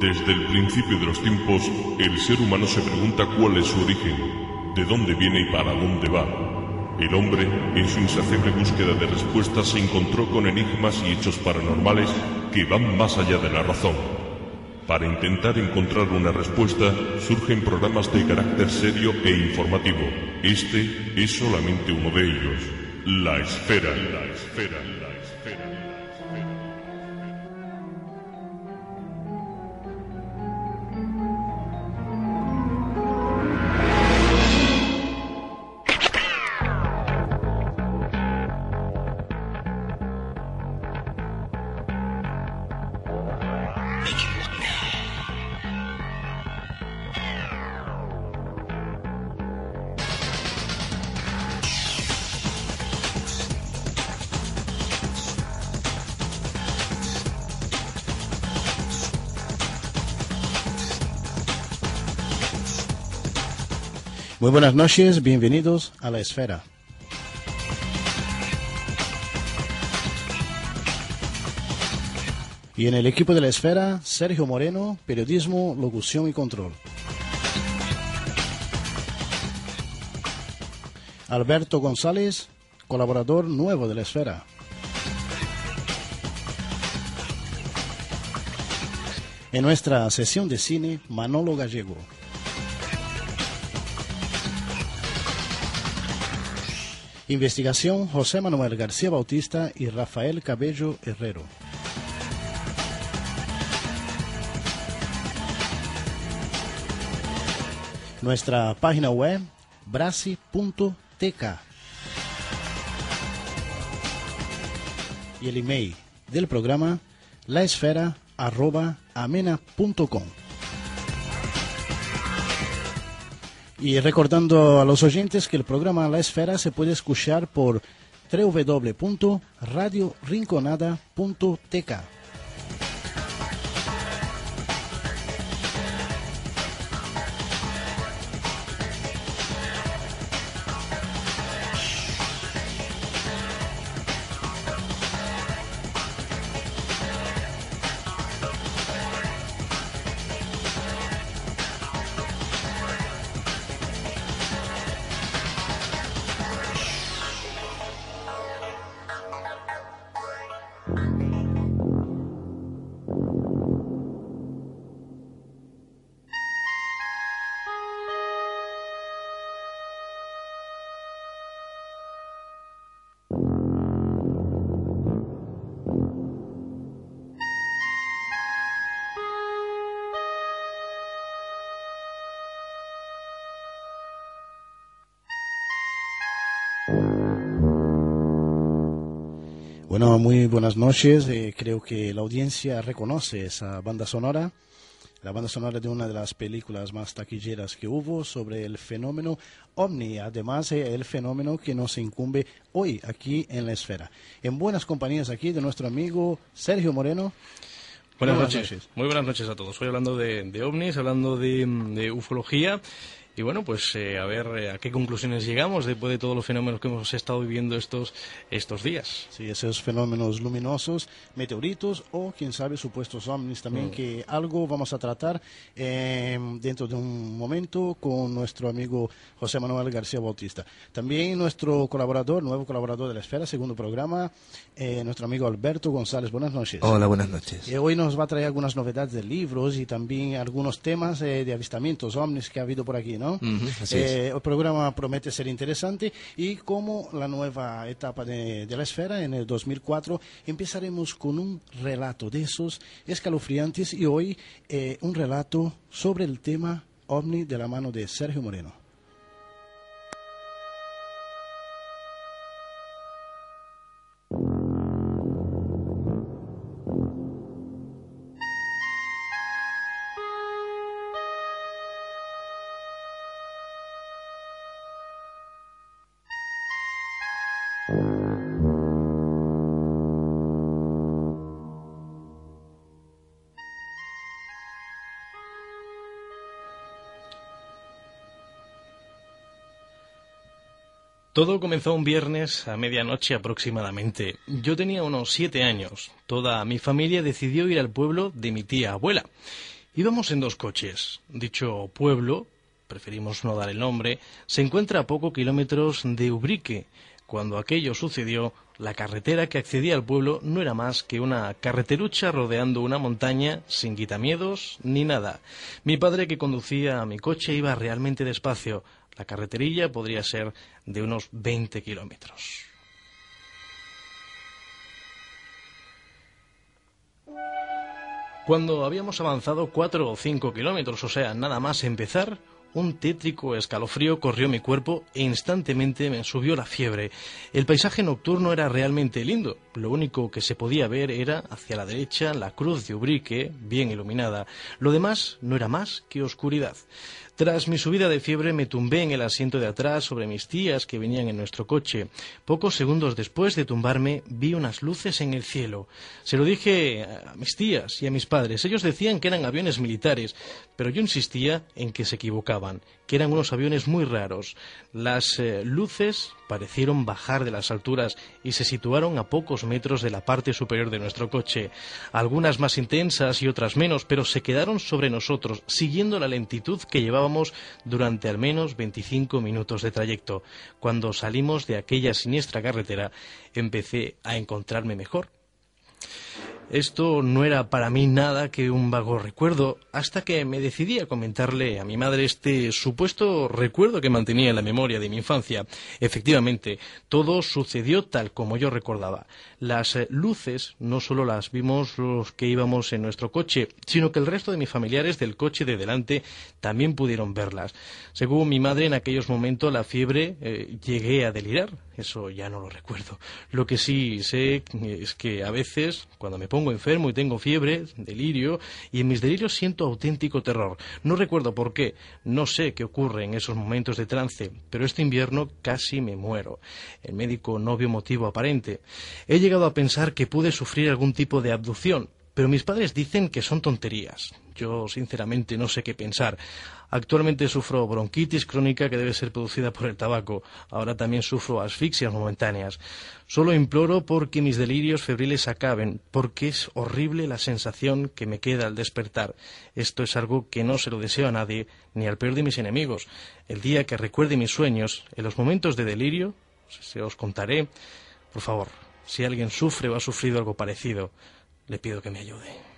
Desde el principio de los tiempos, el ser humano se pregunta cuál es su origen, de dónde viene y para dónde va. El hombre, en su insaciable búsqueda de respuestas, se encontró con enigmas y hechos paranormales que van más allá de la razón. Para intentar encontrar una respuesta, surgen programas de carácter serio e informativo. Este es solamente uno de ellos. La esfera, la esfera, Muy buenas noches, bienvenidos a La Esfera. Y en el equipo de La Esfera, Sergio Moreno, periodismo, locución y control. Alberto González, colaborador nuevo de La Esfera. En nuestra sesión de cine, Manolo Gallego. Investigación José Manuel García Bautista y Rafael Cabello Herrero. Nuestra página web brasi.tk y el email del programa laesfera.amena.com. Y recordando a los oyentes que el programa La Esfera se puede escuchar por www.radiorinconada.tk. Bueno, muy buenas noches. Eh, creo que la audiencia reconoce esa banda sonora, la banda sonora de una de las películas más taquilleras que hubo sobre el fenómeno ovni, además eh, el fenómeno que nos incumbe hoy aquí en la esfera. En buenas compañías aquí de nuestro amigo Sergio Moreno. Buenas, noches. Muy buenas noches a todos. Hoy hablando de, de ovnis, hablando de, de ufología. Y bueno, pues eh, a ver eh, a qué conclusiones llegamos después de todos los fenómenos que hemos estado viviendo estos, estos días. Sí, esos fenómenos luminosos, meteoritos o, quién sabe, supuestos ovnis también, Mm. que algo vamos a tratar eh, dentro de un momento con nuestro amigo José Manuel García Bautista. También nuestro colaborador, nuevo colaborador de la Esfera, segundo programa, eh, nuestro amigo Alberto González. Buenas noches. Hola, buenas noches. Eh, hoy nos va a traer algunas novedades de libros y también algunos temas eh, de avistamientos ovnis que ha habido por aquí, ¿no? Así Eh, el programa promete ser interesante y como la nueva etapa de, de la esfera en el 2004 empezaremos con un relato de esos escalofriantes y hoy eh, un relato sobre el tema ovni de la mano de Sergio Moreno. Todo comenzó un viernes a medianoche aproximadamente. Yo tenía unos siete años. Toda mi familia decidió ir al pueblo de mi tía abuela. Íbamos en dos coches. Dicho pueblo, preferimos no dar el nombre, se encuentra a pocos kilómetros de Ubrique. Cuando aquello sucedió, la carretera que accedía al pueblo no era más que una carreterucha rodeando una montaña sin quitamiedos ni nada. Mi padre que conducía mi coche iba realmente despacio. La carreterilla podría ser de unos 20 kilómetros. Cuando habíamos avanzado cuatro o cinco kilómetros, o sea, nada más empezar, un tétrico escalofrío corrió mi cuerpo e instantemente me subió la fiebre. El paisaje nocturno era realmente lindo. Lo único que se podía ver era, hacia la derecha, la cruz de Ubrique, bien iluminada. Lo demás no era más que oscuridad. Tras mi subida de fiebre me tumbé en el asiento de atrás sobre mis tías que venían en nuestro coche. Pocos segundos después de tumbarme vi unas luces en el cielo. Se lo dije a mis tías y a mis padres. Ellos decían que eran aviones militares, pero yo insistía en que se equivocaban, que eran unos aviones muy raros. Las eh, luces parecieron bajar de las alturas y se situaron a pocos metros de la parte superior de nuestro coche, algunas más intensas y otras menos, pero se quedaron sobre nosotros, siguiendo la lentitud que llevábamos durante al menos 25 minutos de trayecto. Cuando salimos de aquella siniestra carretera, empecé a encontrarme mejor. Esto no era para mí nada que un vago recuerdo, hasta que me decidí a comentarle a mi madre este supuesto recuerdo que mantenía en la memoria de mi infancia. Efectivamente, todo sucedió tal como yo recordaba. Las eh, luces no solo las vimos los que íbamos en nuestro coche, sino que el resto de mis familiares del coche de delante también pudieron verlas. Según mi madre, en aquellos momentos la fiebre eh, llegué a delirar. Eso ya no lo recuerdo. Lo que sí sé es que a veces, cuando me pongo enfermo y tengo fiebre, delirio, y en mis delirios siento auténtico terror. No recuerdo por qué, no sé qué ocurre en esos momentos de trance, pero este invierno casi me muero. El médico no vio motivo aparente. He llegado a pensar que pude sufrir algún tipo de abducción, pero mis padres dicen que son tonterías. Yo, sinceramente, no sé qué pensar. Actualmente sufro bronquitis crónica que debe ser producida por el tabaco. Ahora también sufro asfixias momentáneas. Solo imploro porque mis delirios febriles acaben, porque es horrible la sensación que me queda al despertar. Esto es algo que no se lo deseo a nadie, ni al peor de mis enemigos. El día que recuerde mis sueños, en los momentos de delirio, se os contaré. Por favor, si alguien sufre o ha sufrido algo parecido, le pido que me ayude.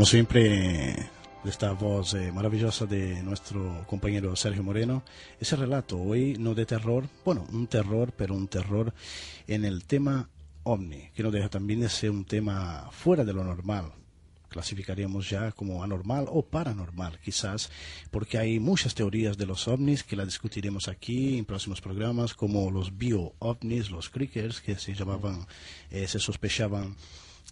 Como siempre, esta voz eh, maravillosa de nuestro compañero Sergio Moreno, ese relato hoy no de terror, bueno, un terror, pero un terror en el tema ovni, que no deja también de ser un tema fuera de lo normal. Clasificaríamos ya como anormal o paranormal, quizás, porque hay muchas teorías de los ovnis que las discutiremos aquí en próximos programas, como los bio-ovnis, los crickers, que se llamaban, eh, se sospechaban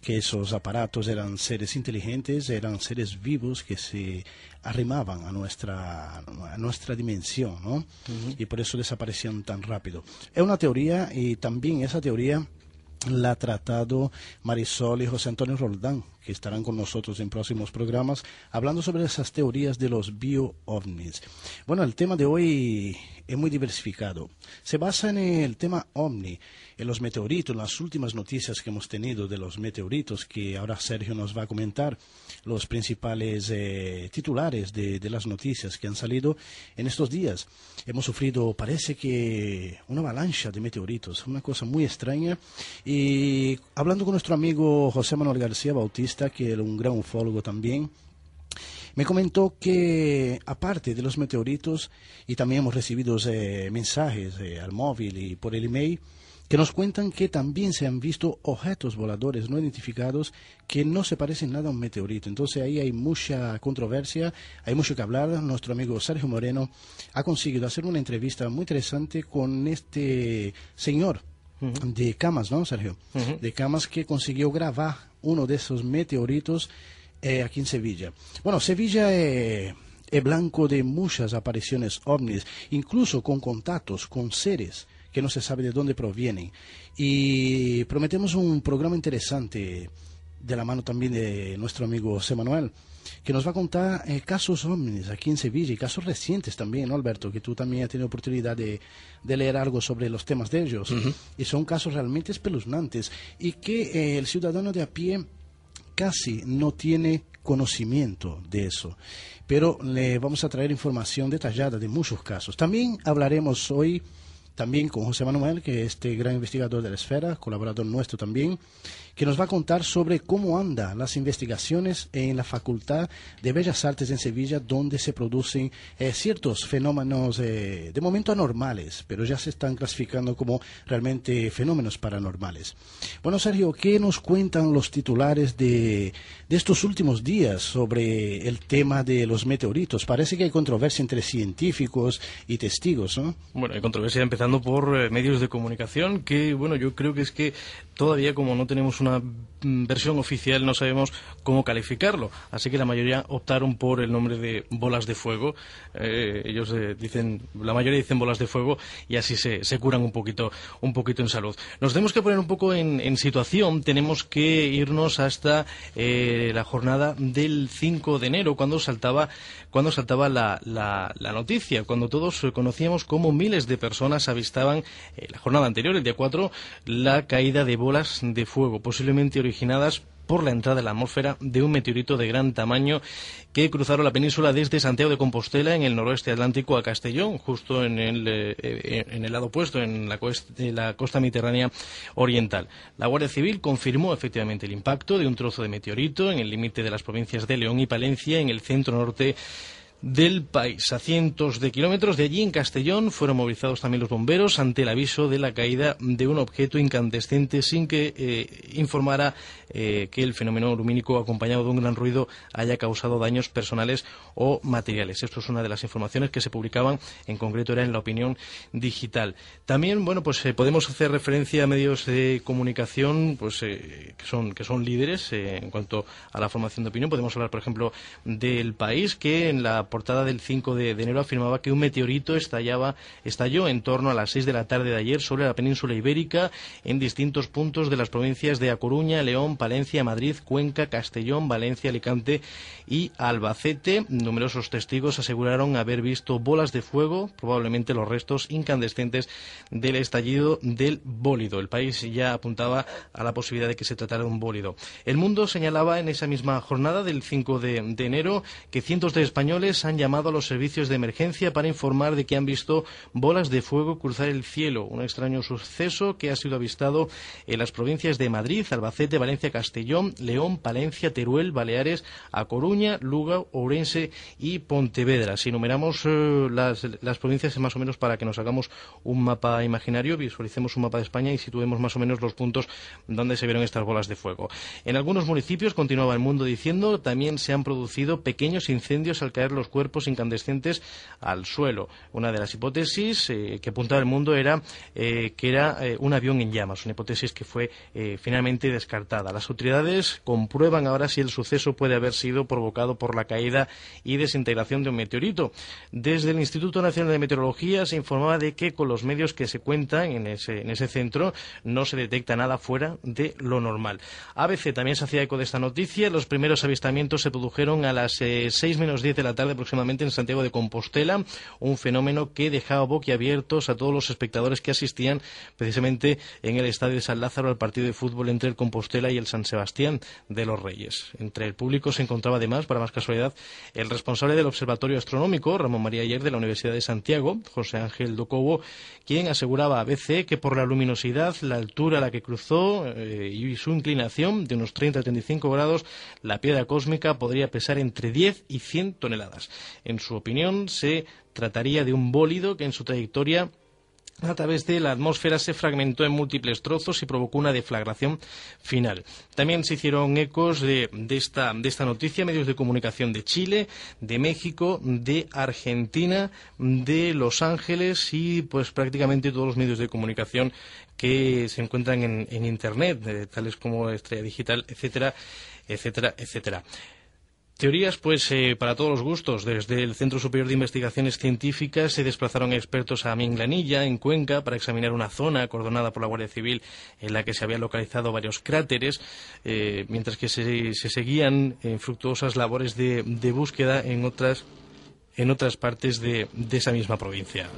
que esos aparatos eran seres inteligentes, eran seres vivos que se arrimaban a nuestra, a nuestra dimensión, ¿no? Y por eso desaparecían tan rápido. Es una teoría y también esa teoría la ha tratado Marisol y José Antonio Roldán, que estarán con nosotros en próximos programas, hablando sobre esas teorías de los bio-ovnis. Bueno, el tema de hoy es muy diversificado. Se basa en el tema OVNI, en los meteoritos, en las últimas noticias que hemos tenido de los meteoritos, que ahora Sergio nos va a comentar los principales eh, titulares de, las noticias que han salido en estos días. Hemos sufrido, parece que, una avalancha de meteoritos, una cosa muy extraña. Y hablando con nuestro amigo José Manuel García Bautista, que es un gran ufólogo también, me comentó que aparte de los meteoritos, y también hemos recibido eh, mensajes eh, al móvil y por el email, que nos cuentan que también se han visto objetos voladores no identificados que no se parecen nada a un meteorito. Entonces ahí hay mucha controversia, hay mucho que hablar. Nuestro amigo Sergio Moreno ha conseguido hacer una entrevista muy interesante con este señor de Camas, ¿no, Sergio? De Camas que consiguió grabar uno de esos meteoritos eh, aquí en Sevilla. Bueno, Sevilla es blanco de muchas apariciones ovnis, incluso con contactos con seres que no se sabe de dónde provienen. Y prometemos un programa interesante de la mano también de nuestro amigo José Manuel, que nos va a contar eh, casos ovnis aquí en Sevilla y casos recientes también, ¿no, Alberto? Que tú también has tenido oportunidad de, leer algo sobre los temas de ellos. Y son casos realmente espeluznantes y que eh, el ciudadano de a pie casi no tiene conocimiento de eso. Pero le vamos a traer información detallada de muchos casos. También hablaremos hoy también con José Manuel, que es este gran investigador de la esfera, colaborador nuestro también, que nos va a contar sobre cómo andan las investigaciones en la Facultad de Bellas Artes en Sevilla, donde se producen eh, ciertos fenómenos eh, de momento anormales, pero ya se están clasificando como realmente fenómenos paranormales. Bueno, Sergio, ¿qué nos cuentan los titulares de, estos últimos días sobre el tema de los meteoritos? Parece que hay controversia entre científicos y testigos, ¿no? Bueno, hay controversia empezando por eh, medios de comunicación, que, bueno, yo creo que es que todavía como no tenemos una mm, versión oficial no sabemos cómo calificarlo. Así que la mayoría optaron por el nombre de bolas de fuego. Eh, ellos eh, dicen, la mayoría dicen bolas de fuego y así se, curan un poquito, un poquito en salud. Nos tenemos que poner un poco en, situación. Tenemos que irnos hasta eh, la jornada del 5 de enero, cuando saltaba, cuando saltaba la, la, la noticia, cuando todos conocíamos cómo miles de personas avistaban la jornada anterior, el día 4, la caída de bolas bolas de fuego, posiblemente originadas por la entrada en la atmósfera de un meteorito de gran tamaño que cruzaron la península desde Santiago de Compostela en el noroeste atlántico a Castellón, justo en el, eh, en el lado opuesto, en la, la costa mediterránea oriental. La Guardia Civil confirmó efectivamente el impacto de un trozo de meteorito en el límite de las provincias de León y Palencia, en el centro norte del país. A cientos de kilómetros de allí, en Castellón, fueron movilizados también los bomberos ante el aviso de la caída de un objeto incandescente sin que eh, informara eh, que el fenómeno lumínico acompañado de un gran ruido haya causado daños personales o materiales. Esto es una de las informaciones que se publicaban, en concreto era en la opinión digital. También, bueno, pues eh, podemos hacer referencia a medios de comunicación pues, que, son, que son líderes en cuanto a la formación de opinión. Podemos hablar, por ejemplo, del país que en la portada del 5 de, enero afirmaba que un meteorito estallaba, estalló en torno a las 6 de la tarde de ayer sobre la península ibérica en distintos puntos de las provincias de A Coruña, León, Palencia, Madrid, Cuenca, Castellón, Valencia, Alicante y Albacete. Numerosos testigos aseguraron haber visto bolas de fuego, probablemente los restos incandescentes del estallido del bólido. El país ya apuntaba a la posibilidad de que se tratara de un bólido. El mundo señalaba en esa misma jornada del 5 de enero que cientos de españoles han llamado a los servicios de emergencia para informar de que han visto bolas de fuego cruzar el cielo, un extraño suceso que ha sido avistado en las provincias de Madrid, Albacete, Valencia, Castellón, León, Palencia, Teruel, Baleares, A Coruña, Lugo, Ourense y Pontevedra. Si numeramos eh, las, las provincias más o menos para que nos hagamos un mapa imaginario, visualicemos un mapa de España y situemos más o menos los puntos donde se vieron estas bolas de fuego. En algunos municipios, continuaba el mundo diciendo, también se han producido pequeños incendios al caer los cuerpos incandescentes al suelo. Una de las hipótesis eh, que apuntaba el mundo era eh, que era eh, un avión en llamas, una hipótesis que fue finalmente descartada. Las autoridades comprueban ahora si el suceso puede haber sido provocado por la caída y desintegración de un meteorito. Desde el Instituto Nacional de Meteorología se informaba de que con los medios que se cuentan en ese, en ese centro no se detecta nada fuera de lo normal. ABC también se hacía eco de esta noticia. Los primeros avistamientos se produjeron a las 6 menos 10 de la tarde aproximadamente en Santiago de Compostela, un fenómeno que dejaba boquiabiertos a todos los espectadores que asistían precisamente en el estadio de San Lázaro al partido de fútbol entre el Compostela y el San Sebastián de los Reyes. Entre el público se encontraba además, para más casualidad, el responsable del Observatorio Astronómico, Ramón María Ayer, de la Universidad de Santiago, José Ángel Docobo, quien aseguraba a ABC que por la luminosidad, la altura a la que cruzó eh, y su inclinación de unos 30 a 35 grados, la piedra cósmica podría pesar entre 10 y 100 toneladas. En su opinión, se trataría de un bólido que en su trayectoria a través de la atmósfera se fragmentó en múltiples trozos y provocó una deflagración final. También se hicieron ecos de, esta, de esta noticia medios de comunicación de Chile, de México, de Argentina, de Los Ángeles y pues prácticamente todos los medios de comunicación que se encuentran en, en Internet, eh, tales como Estrella Digital, etcétera, etcétera, etcétera. Teorías, pues, eh, para todos los gustos. Desde el Centro Superior de Investigaciones Científicas se desplazaron expertos a Minglanilla, en Cuenca, para examinar una zona acordonada por la Guardia Civil en la que se habían localizado varios cráteres, eh, mientras que se, seguían en fructuosas labores de, búsqueda en otras, en otras partes de esa misma provincia.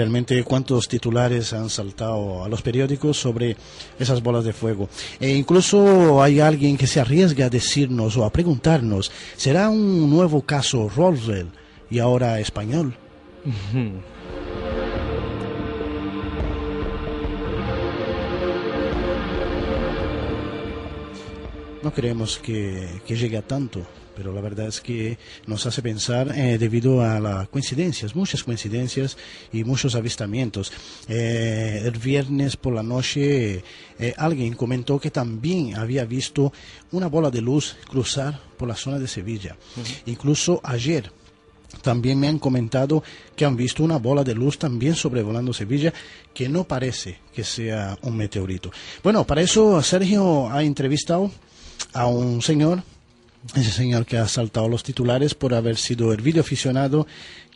Realmente cuántos titulares han saltado a los periódicos sobre esas bolas de fuego. E incluso hay alguien que se arriesga a decirnos o a preguntarnos, ¿será un nuevo caso Roswell y ahora español? No creemos que, que llegue a tanto pero la verdad es que nos hace pensar eh, debido a las coincidencias, muchas coincidencias y muchos avistamientos. Eh, el viernes por la noche eh, alguien comentó que también había visto una bola de luz cruzar por la zona de Sevilla. Incluso ayer también me han comentado que han visto una bola de luz también sobrevolando Sevilla que no parece que sea un meteorito. Bueno, para eso Sergio ha entrevistado a un señor ese señor que ha saltado los titulares por haber sido el video aficionado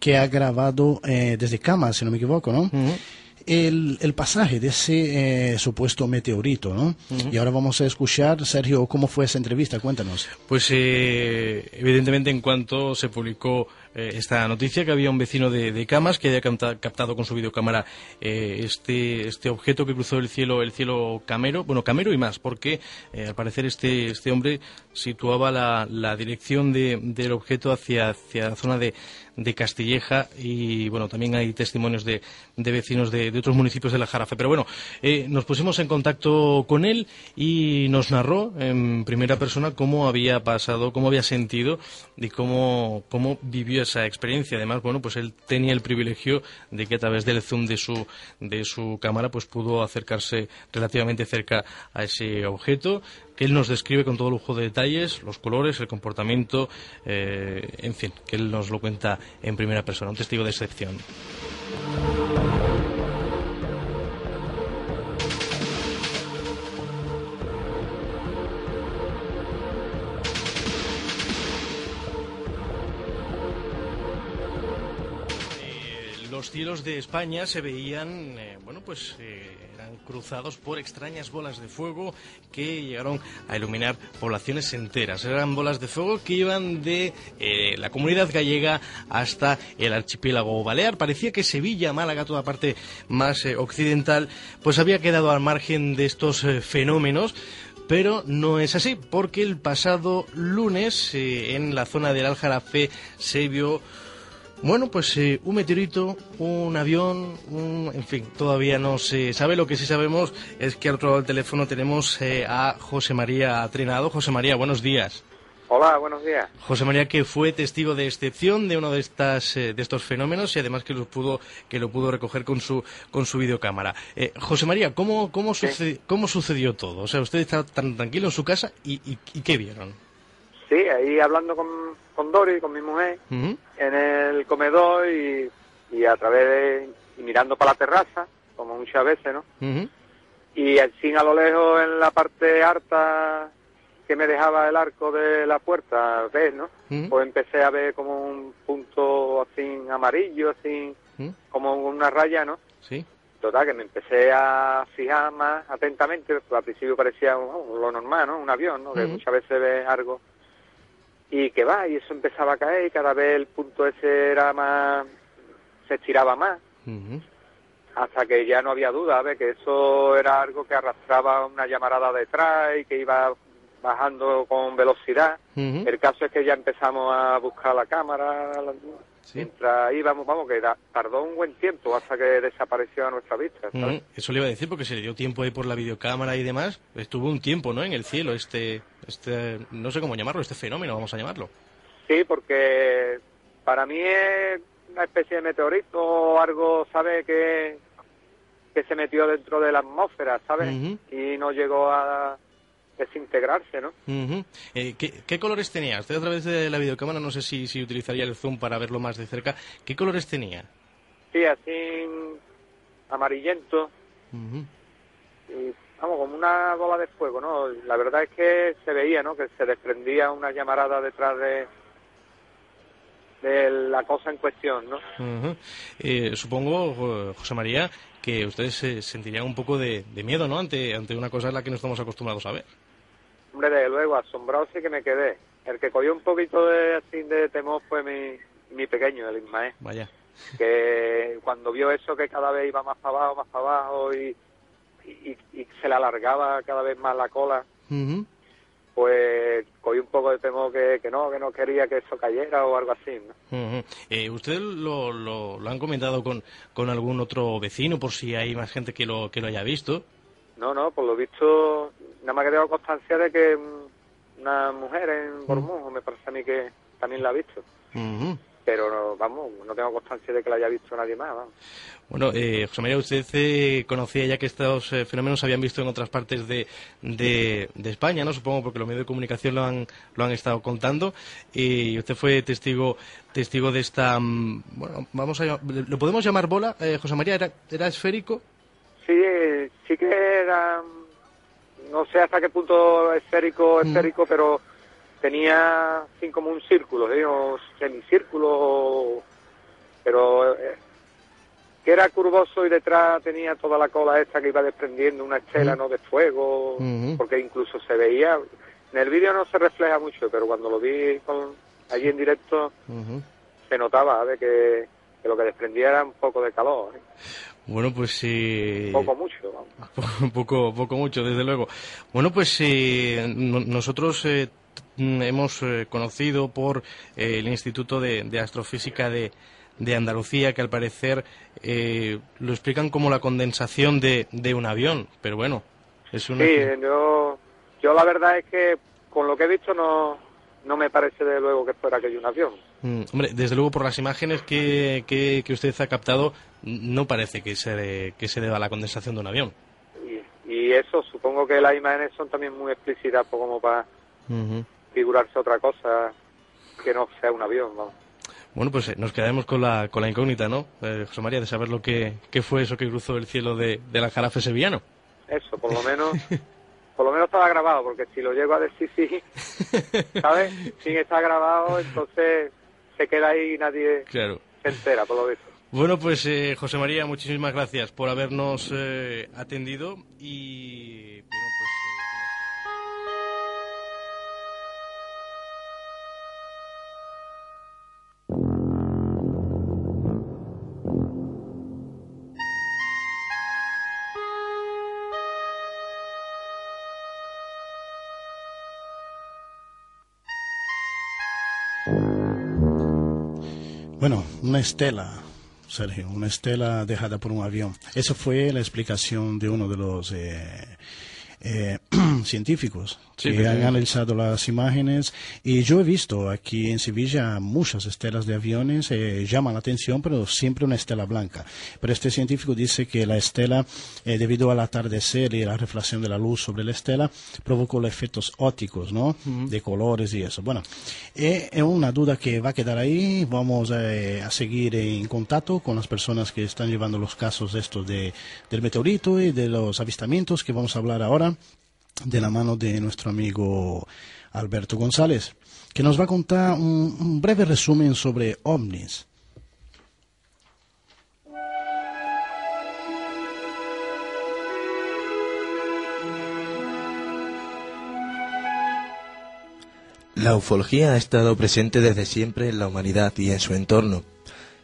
que ha grabado eh, desde cama, si no me equivoco, ¿no? el, el, pasaje de ese eh, supuesto meteorito, ¿no? Y ahora vamos a escuchar, Sergio, cómo fue esa entrevista, cuéntanos. Pues eh, evidentemente en cuanto se publicó eh, esta noticia que había un vecino de, Camas que había captado con su videocámara eh, este, este objeto que cruzó el cielo, el cielo Camero, bueno, Camero y más, porque eh, al parecer este, este hombre situaba la, la dirección de, del objeto hacia, hacia la zona de, de Castilleja y bueno, también hay testimonios de, de vecinos de, de, otros municipios de la Jarafe. Pero bueno, nos pusimos en contacto con él y nos narró en primera persona cómo había pasado, cómo había sentido y cómo, cómo vivió esa experiencia. Además, bueno, pues él tenía el privilegio de que a través del zoom de su, de su cámara pues pudo acercarse relativamente cerca a ese objeto, que él nos describe con todo lujo de detalles, los colores, el comportamiento, eh, en fin, que él nos lo cuenta en primera persona, un testigo de excepción. Cielos de España se veían, eh, bueno, pues eh, eran cruzados por extrañas bolas de fuego que llegaron a iluminar poblaciones enteras. Eran bolas de fuego que iban de eh, la comunidad gallega hasta el archipiélago balear. Parecía que Sevilla, Málaga, toda parte más occidental, pues había quedado al margen de estos fenómenos pero no es así, porque el pasado lunes en la zona del Aljarafe se vio bueno, pues eh, un meteorito, un avión, en fin, todavía no se sabe. Lo que sí sabemos es que al otro lado del teléfono tenemos eh, a José María Trinado. José María, buenos días. Hola, buenos días. José María, que fue testigo de excepción de uno de estas eh, de estos fenómenos y además que lo pudo que lo pudo recoger con su con su videocámara. José María, ¿cómo cómo, cómo sucedió todo? O sea, usted está tan tranquilo en su casa y, y qué vieron. Sí, ahí hablando con, con Dori, con mi mujer, en el comedor y, y a través de, y mirando para la terraza, como muchas veces, ¿no? Y al fin a lo lejos en la parte alta que me dejaba el arco de la puerta ver, ¿no? Pues empecé a ver como un punto así amarillo, así como una raya, ¿no? Sí. Total, que me empecé a fijar más atentamente, pues al principio parecía lo normal, ¿no? Un avión, ¿no? Que muchas veces ves algo y que va, y eso empezaba a caer y cada vez el punto ese era más, se estiraba más, hasta que ya no había duda, de que eso era algo que arrastraba una llamarada detrás y que iba bajando con velocidad. El caso es que ya empezamos a buscar la cámara, Mientras íbamos, vamos, que tardó un buen tiempo hasta que desapareció a nuestra vista. Eso le iba a decir porque se le dio tiempo ahí por la videocámara y demás. Estuvo un tiempo, ¿no? En el cielo este, este, no sé cómo llamarlo, este fenómeno, vamos a llamarlo. Sí, porque para mí es una especie de meteorito o algo, ¿sabe? Que, que se metió dentro de la atmósfera, ¿sabes? Y no llegó a desintegrarse, ¿no? Eh, ¿qué, colores tenía? Usted a través de la videocámara, no sé si, si utilizaría el zoom para verlo más de cerca. ¿Qué colores tenía? Sí, así amarillento. y, vamos, como una bola de fuego, ¿no? La verdad es que se veía, ¿no? Que se desprendía una llamarada detrás de de la cosa en cuestión, ¿no? Eh, supongo, José María, que ustedes se sentirían un poco de, de, miedo, ¿no? Ante, ante una cosa en la que no estamos acostumbrados a ver. Hombre, desde luego, asombrado sí que me quedé. El que cogió un poquito de, así, de temor fue mi, mi pequeño, el Ismael. Vaya. Que cuando vio eso que cada vez iba más para abajo, más para abajo y, y, se le alargaba cada vez más la cola, pues cogí un poco de temor que, que, no, que no quería que eso cayera o algo así. ¿no? eh, ¿Usted lo, lo, lo, han comentado con, con algún otro vecino por si hay más gente que lo, que lo haya visto? No, no, por lo visto nada más que tengo constancia de que una mujer en Bormón, me parece a mí que también la ha visto. Pero vamos, no tengo constancia de que la haya visto nadie más. Bueno, eh, José María, usted eh, conocía ya que estos eh, fenómenos se habían visto en otras partes de, de, España, ¿no? Supongo porque los medios de comunicación lo han, lo han estado contando. Y usted fue testigo testigo de esta. Mm, bueno, vamos a. ¿Lo podemos llamar bola, eh, José María? ¿Era, ¿Era esférico? Sí, sí que era no sé hasta qué punto esférico, mm. esférico, pero tenía como un círculo, ¿eh? un semicírculo, pero eh, que era curvoso y detrás tenía toda la cola esta que iba desprendiendo una estela, mm. ¿no?, de fuego, porque incluso se veía, en el vídeo no se refleja mucho, pero cuando lo vi allí en directo, se notaba de que, que, lo que desprendía era un poco de calor. ¿eh? Bueno, pues sí. Poco mucho. poco, poco mucho, desde luego. Bueno, pues eh, nosotros eh, hemos eh, conocido por el Instituto de, Astrofísica de, de, Andalucía que al parecer lo explican como la condensación de, de un avión, pero bueno, es una... Sí, yo, yo la verdad es que con lo que he visto no, no me parece de luego que fuera aquello un avión. Mm, hombre, desde luego por las imágenes que, que, usted ha captado, no parece que se, que se deba a la condensación de un avión. Y, Y eso, supongo que las imágenes son también muy explícitas pues, como para figurarse otra cosa que no sea un avión, Bueno, pues eh, nos quedamos con la, con la incógnita, ¿no, eh, José María, de saber lo que, fue eso que cruzó el cielo de, de la jarafe sevillano. Eso, por lo menos, por lo menos estaba grabado, porque si lo llego a decir sí, ¿sabes? Sin estar grabado, entonces se queda ahí y nadie se entera, por lo visto. Bueno, pues eh, José María, muchísimas gracias por habernos eh, atendido y bueno, una estela, Sergio, una estela dejada por un avión. Esa fue la explicación de uno de los eh, eh, científicos que han analizado las imágenes y yo he visto aquí en Sevilla muchas estelas de aviones, eh, llaman la atención, pero siempre una estela blanca. Pero este científico dice que la estela, eh, debido al atardecer y la reflexión de la luz sobre la estela, provocó los efectos ópticos, ¿no? De colores y eso. Bueno, es una duda que va a quedar ahí. Vamos a seguir en contacto con las personas que están llevando los casos estos de, del meteorito y de los avistamientos que vamos a hablar ahora de la mano de nuestro amigo Alberto González, que nos va a contar un, breve resumen sobre ovnis. La ufología ha estado presente desde siempre en la humanidad y en su entorno.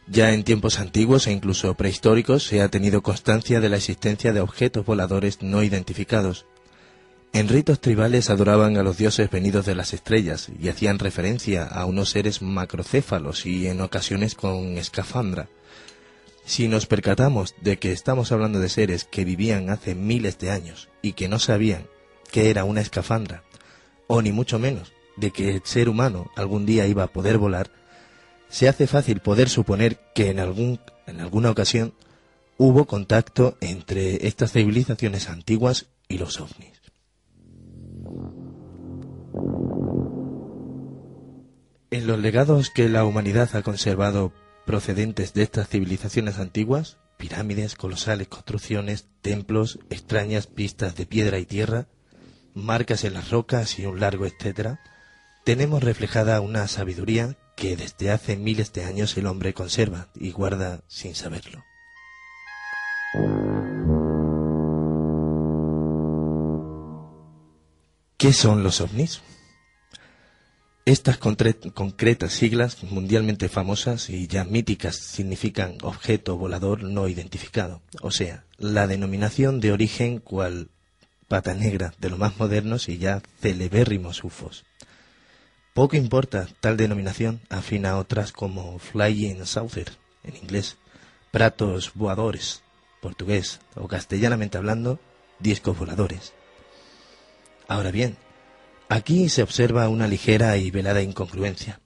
Ya en tiempos antiguos e incluso prehistóricos se ha tenido constancia de la existencia de objetos voladores no identificados. En ritos tribales adoraban a los dioses venidos de las estrellas y hacían referencia a unos seres macrocéfalos y en ocasiones con escafandra. Si nos percatamos de que estamos hablando de seres que vivían hace miles de años y que no sabían qué era una escafandra, o ni mucho menos de que el ser humano algún día iba a poder volar, se hace fácil poder suponer que en, algún, en alguna ocasión hubo contacto entre estas civilizaciones antiguas y los ovnis. En los legados que la humanidad ha conservado procedentes de estas civilizaciones antiguas, pirámides, colosales construcciones, templos, extrañas pistas de piedra y tierra, marcas en las rocas y un largo etcétera, tenemos reflejada una sabiduría que desde hace miles de años el hombre conserva y guarda sin saberlo. ¿Qué son los ovnis? Estas concretas siglas mundialmente famosas y ya míticas significan objeto volador no identificado, o sea, la denominación de origen cual pata negra de los más modernos y ya celebérrimos UFOs. Poco importa tal denominación afina a otras como Flying Saucer en inglés, pratos voladores, portugués o castellanamente hablando, discos voladores. Ahora bien, Aquí se observa una ligera y velada incongruencia.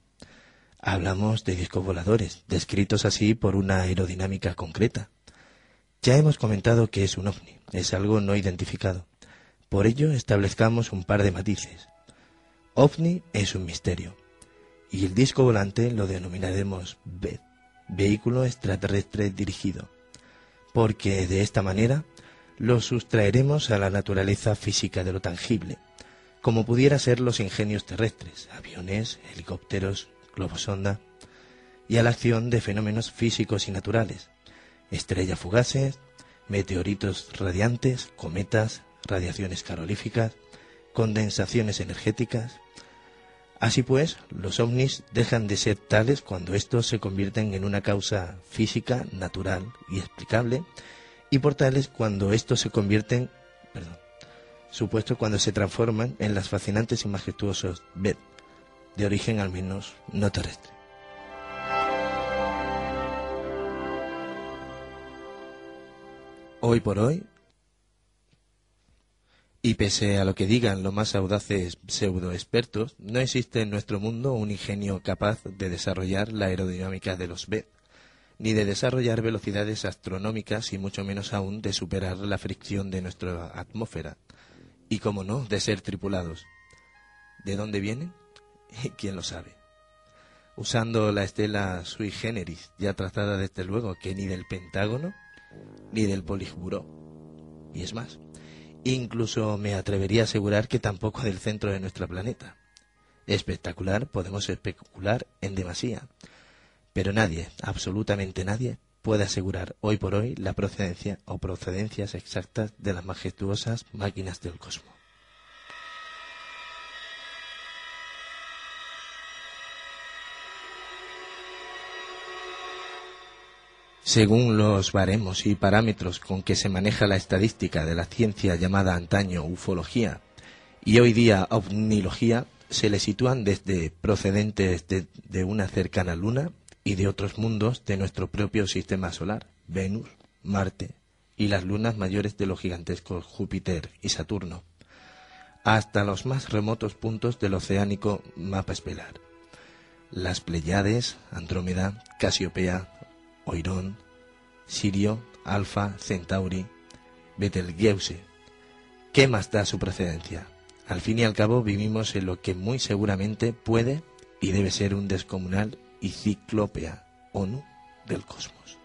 Hablamos de discos voladores, descritos así por una aerodinámica concreta. Ya hemos comentado que es un ovni, es algo no identificado. Por ello establezcamos un par de matices. OVNI es un misterio, y el disco volante lo denominaremos VED, vehículo extraterrestre dirigido, porque de esta manera lo sustraeremos a la naturaleza física de lo tangible, como pudiera ser los ingenios terrestres, aviones, helicópteros, globosonda, y a la acción de fenómenos físicos y naturales, estrellas fugaces, meteoritos radiantes, cometas, radiaciones caloríficas, condensaciones energéticas. Así pues, los ovnis dejan de ser tales cuando estos se convierten en una causa física, natural y explicable, y por tales cuando estos se convierten, perdón, supuesto cuando se transforman en las fascinantes y majestuosos BED, de origen al menos no terrestre. Hoy por hoy, y pese a lo que digan los más audaces pseudo-expertos, no existe en nuestro mundo un ingenio capaz de desarrollar la aerodinámica de los BED, ni de desarrollar velocidades astronómicas y mucho menos aún de superar la fricción de nuestra atmósfera. Y, como no, de ser tripulados. ¿De dónde vienen? ¿Quién lo sabe? Usando la estela sui generis, ya tratada desde luego que ni del Pentágono ni del Politburo. Y es más, incluso me atrevería a asegurar que tampoco del centro de nuestro planeta. Espectacular podemos especular en demasía, pero nadie, absolutamente nadie, puede asegurar hoy por hoy la procedencia o procedencias exactas de las majestuosas máquinas del cosmos. Según los baremos y parámetros con que se maneja la estadística de la ciencia llamada antaño ufología y hoy día ovnilogía, se le sitúan desde procedentes de, de una cercana luna y de otros mundos de nuestro propio sistema solar, Venus, Marte y las lunas mayores de los gigantescos Júpiter y Saturno, hasta los más remotos puntos del oceánico mapa estelar. Las Pleiades, Andrómeda, Casiopea, Oirón, Sirio, Alfa, Centauri, Betelgeuse. ¿Qué más da su procedencia? Al fin y al cabo vivimos en lo que muy seguramente puede y debe ser un descomunal y ciclópea ONU del cosmos.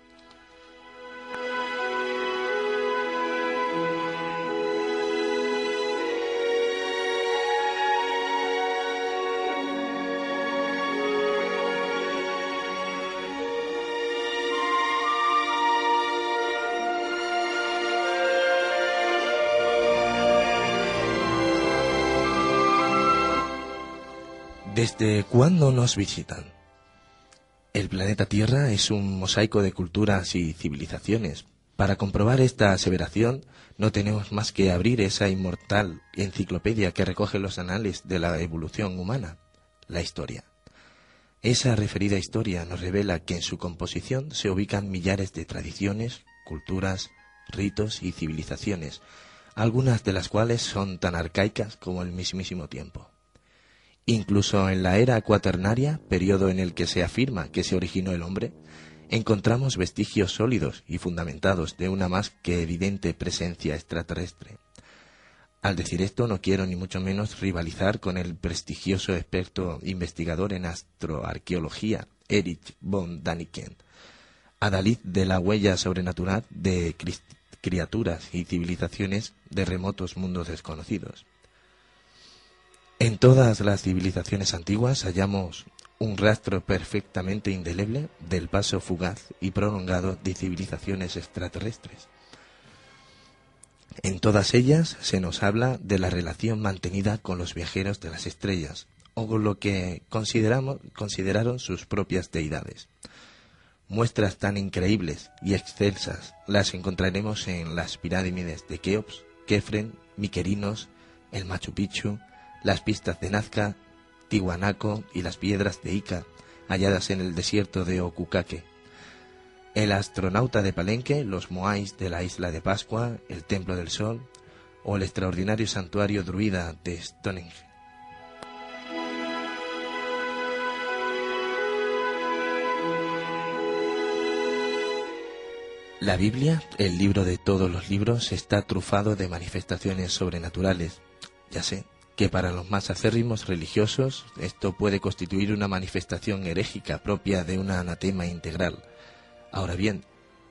¿Desde cuándo nos visitan? El planeta Tierra es un mosaico de culturas y civilizaciones. Para comprobar esta aseveración no tenemos más que abrir esa inmortal enciclopedia que recoge los anales de la evolución humana, la historia. Esa referida historia nos revela que en su composición se ubican millares de tradiciones, culturas, ritos y civilizaciones, algunas de las cuales son tan arcaicas como el mismísimo tiempo. Incluso en la era cuaternaria, periodo en el que se afirma que se originó el hombre, encontramos vestigios sólidos y fundamentados de una más que evidente presencia extraterrestre. Al decir esto no quiero ni mucho menos rivalizar con el prestigioso experto investigador en astroarqueología, Erich von Daniken, adalid de la huella sobrenatural de criaturas y civilizaciones de remotos mundos desconocidos. En todas las civilizaciones antiguas hallamos un rastro perfectamente indeleble del paso fugaz y prolongado de civilizaciones extraterrestres. En todas ellas se nos habla de la relación mantenida con los viajeros de las estrellas, o con lo que consideramos, consideraron sus propias deidades. Muestras tan increíbles y excelsas las encontraremos en las pirámides de Keops, Kefren, Miquerinos, el Machu Picchu, las pistas de Nazca, Tihuanaco y las piedras de Ica, halladas en el desierto de Ocucaque. El astronauta de Palenque, los Moais de la isla de Pascua, el Templo del Sol o el extraordinario santuario druida de Stonehenge. La Biblia, el libro de todos los libros, está trufado de manifestaciones sobrenaturales. Ya sé, que para los más acérrimos religiosos esto puede constituir una manifestación herégica propia de un anatema integral. Ahora bien,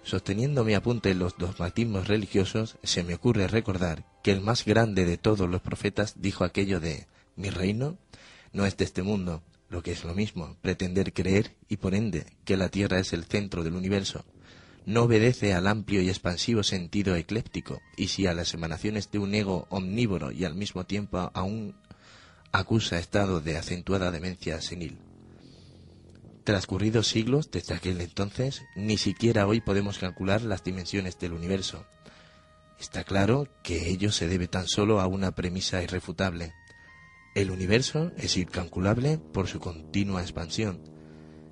sosteniendo mi apunte en los dogmatismos religiosos, se me ocurre recordar que el más grande de todos los profetas dijo aquello de mi reino no es de este mundo, lo que es lo mismo, pretender creer y por ende que la tierra es el centro del universo no obedece al amplio y expansivo sentido ecléptico, y si a las emanaciones de un ego omnívoro y al mismo tiempo aún acusa estado de acentuada demencia senil. Transcurridos siglos desde aquel entonces, ni siquiera hoy podemos calcular las dimensiones del universo. Está claro que ello se debe tan solo a una premisa irrefutable. El universo es incalculable por su continua expansión,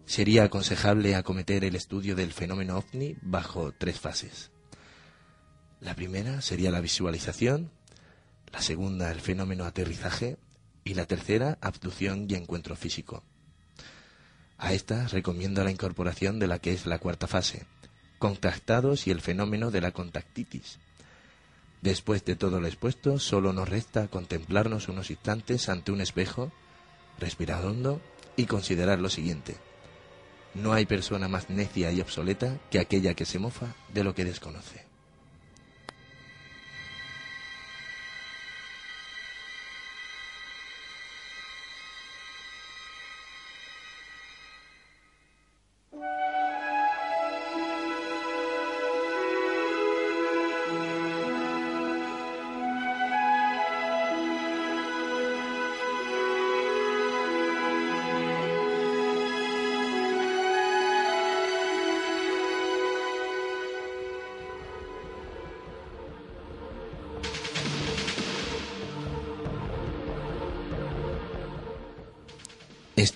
sería aconsejable acometer el estudio del fenómeno ovni bajo tres fases. La primera sería la visualización, la segunda el fenómeno aterrizaje y la tercera abducción y encuentro físico. A esta recomiendo la incorporación de la que es la cuarta fase, contactados y el fenómeno de la contactitis. Después de todo lo expuesto, solo nos resta contemplarnos unos instantes ante un espejo, respirar hondo y considerar lo siguiente. No hay persona más necia y obsoleta que aquella que se mofa de lo que desconoce.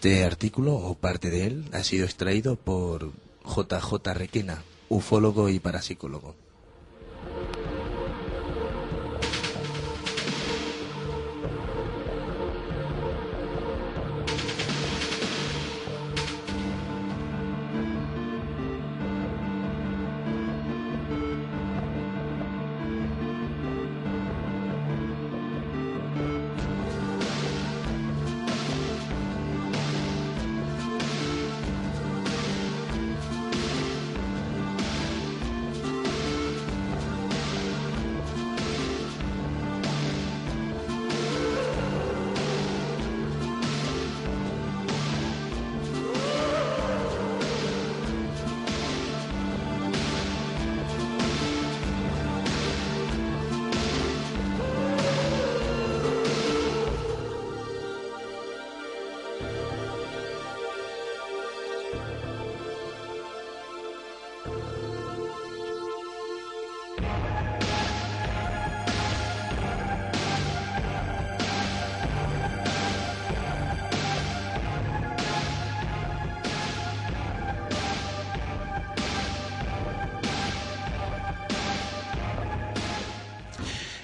Este artículo, o parte de él, ha sido extraído por JJ Requena, ufólogo y parapsicólogo.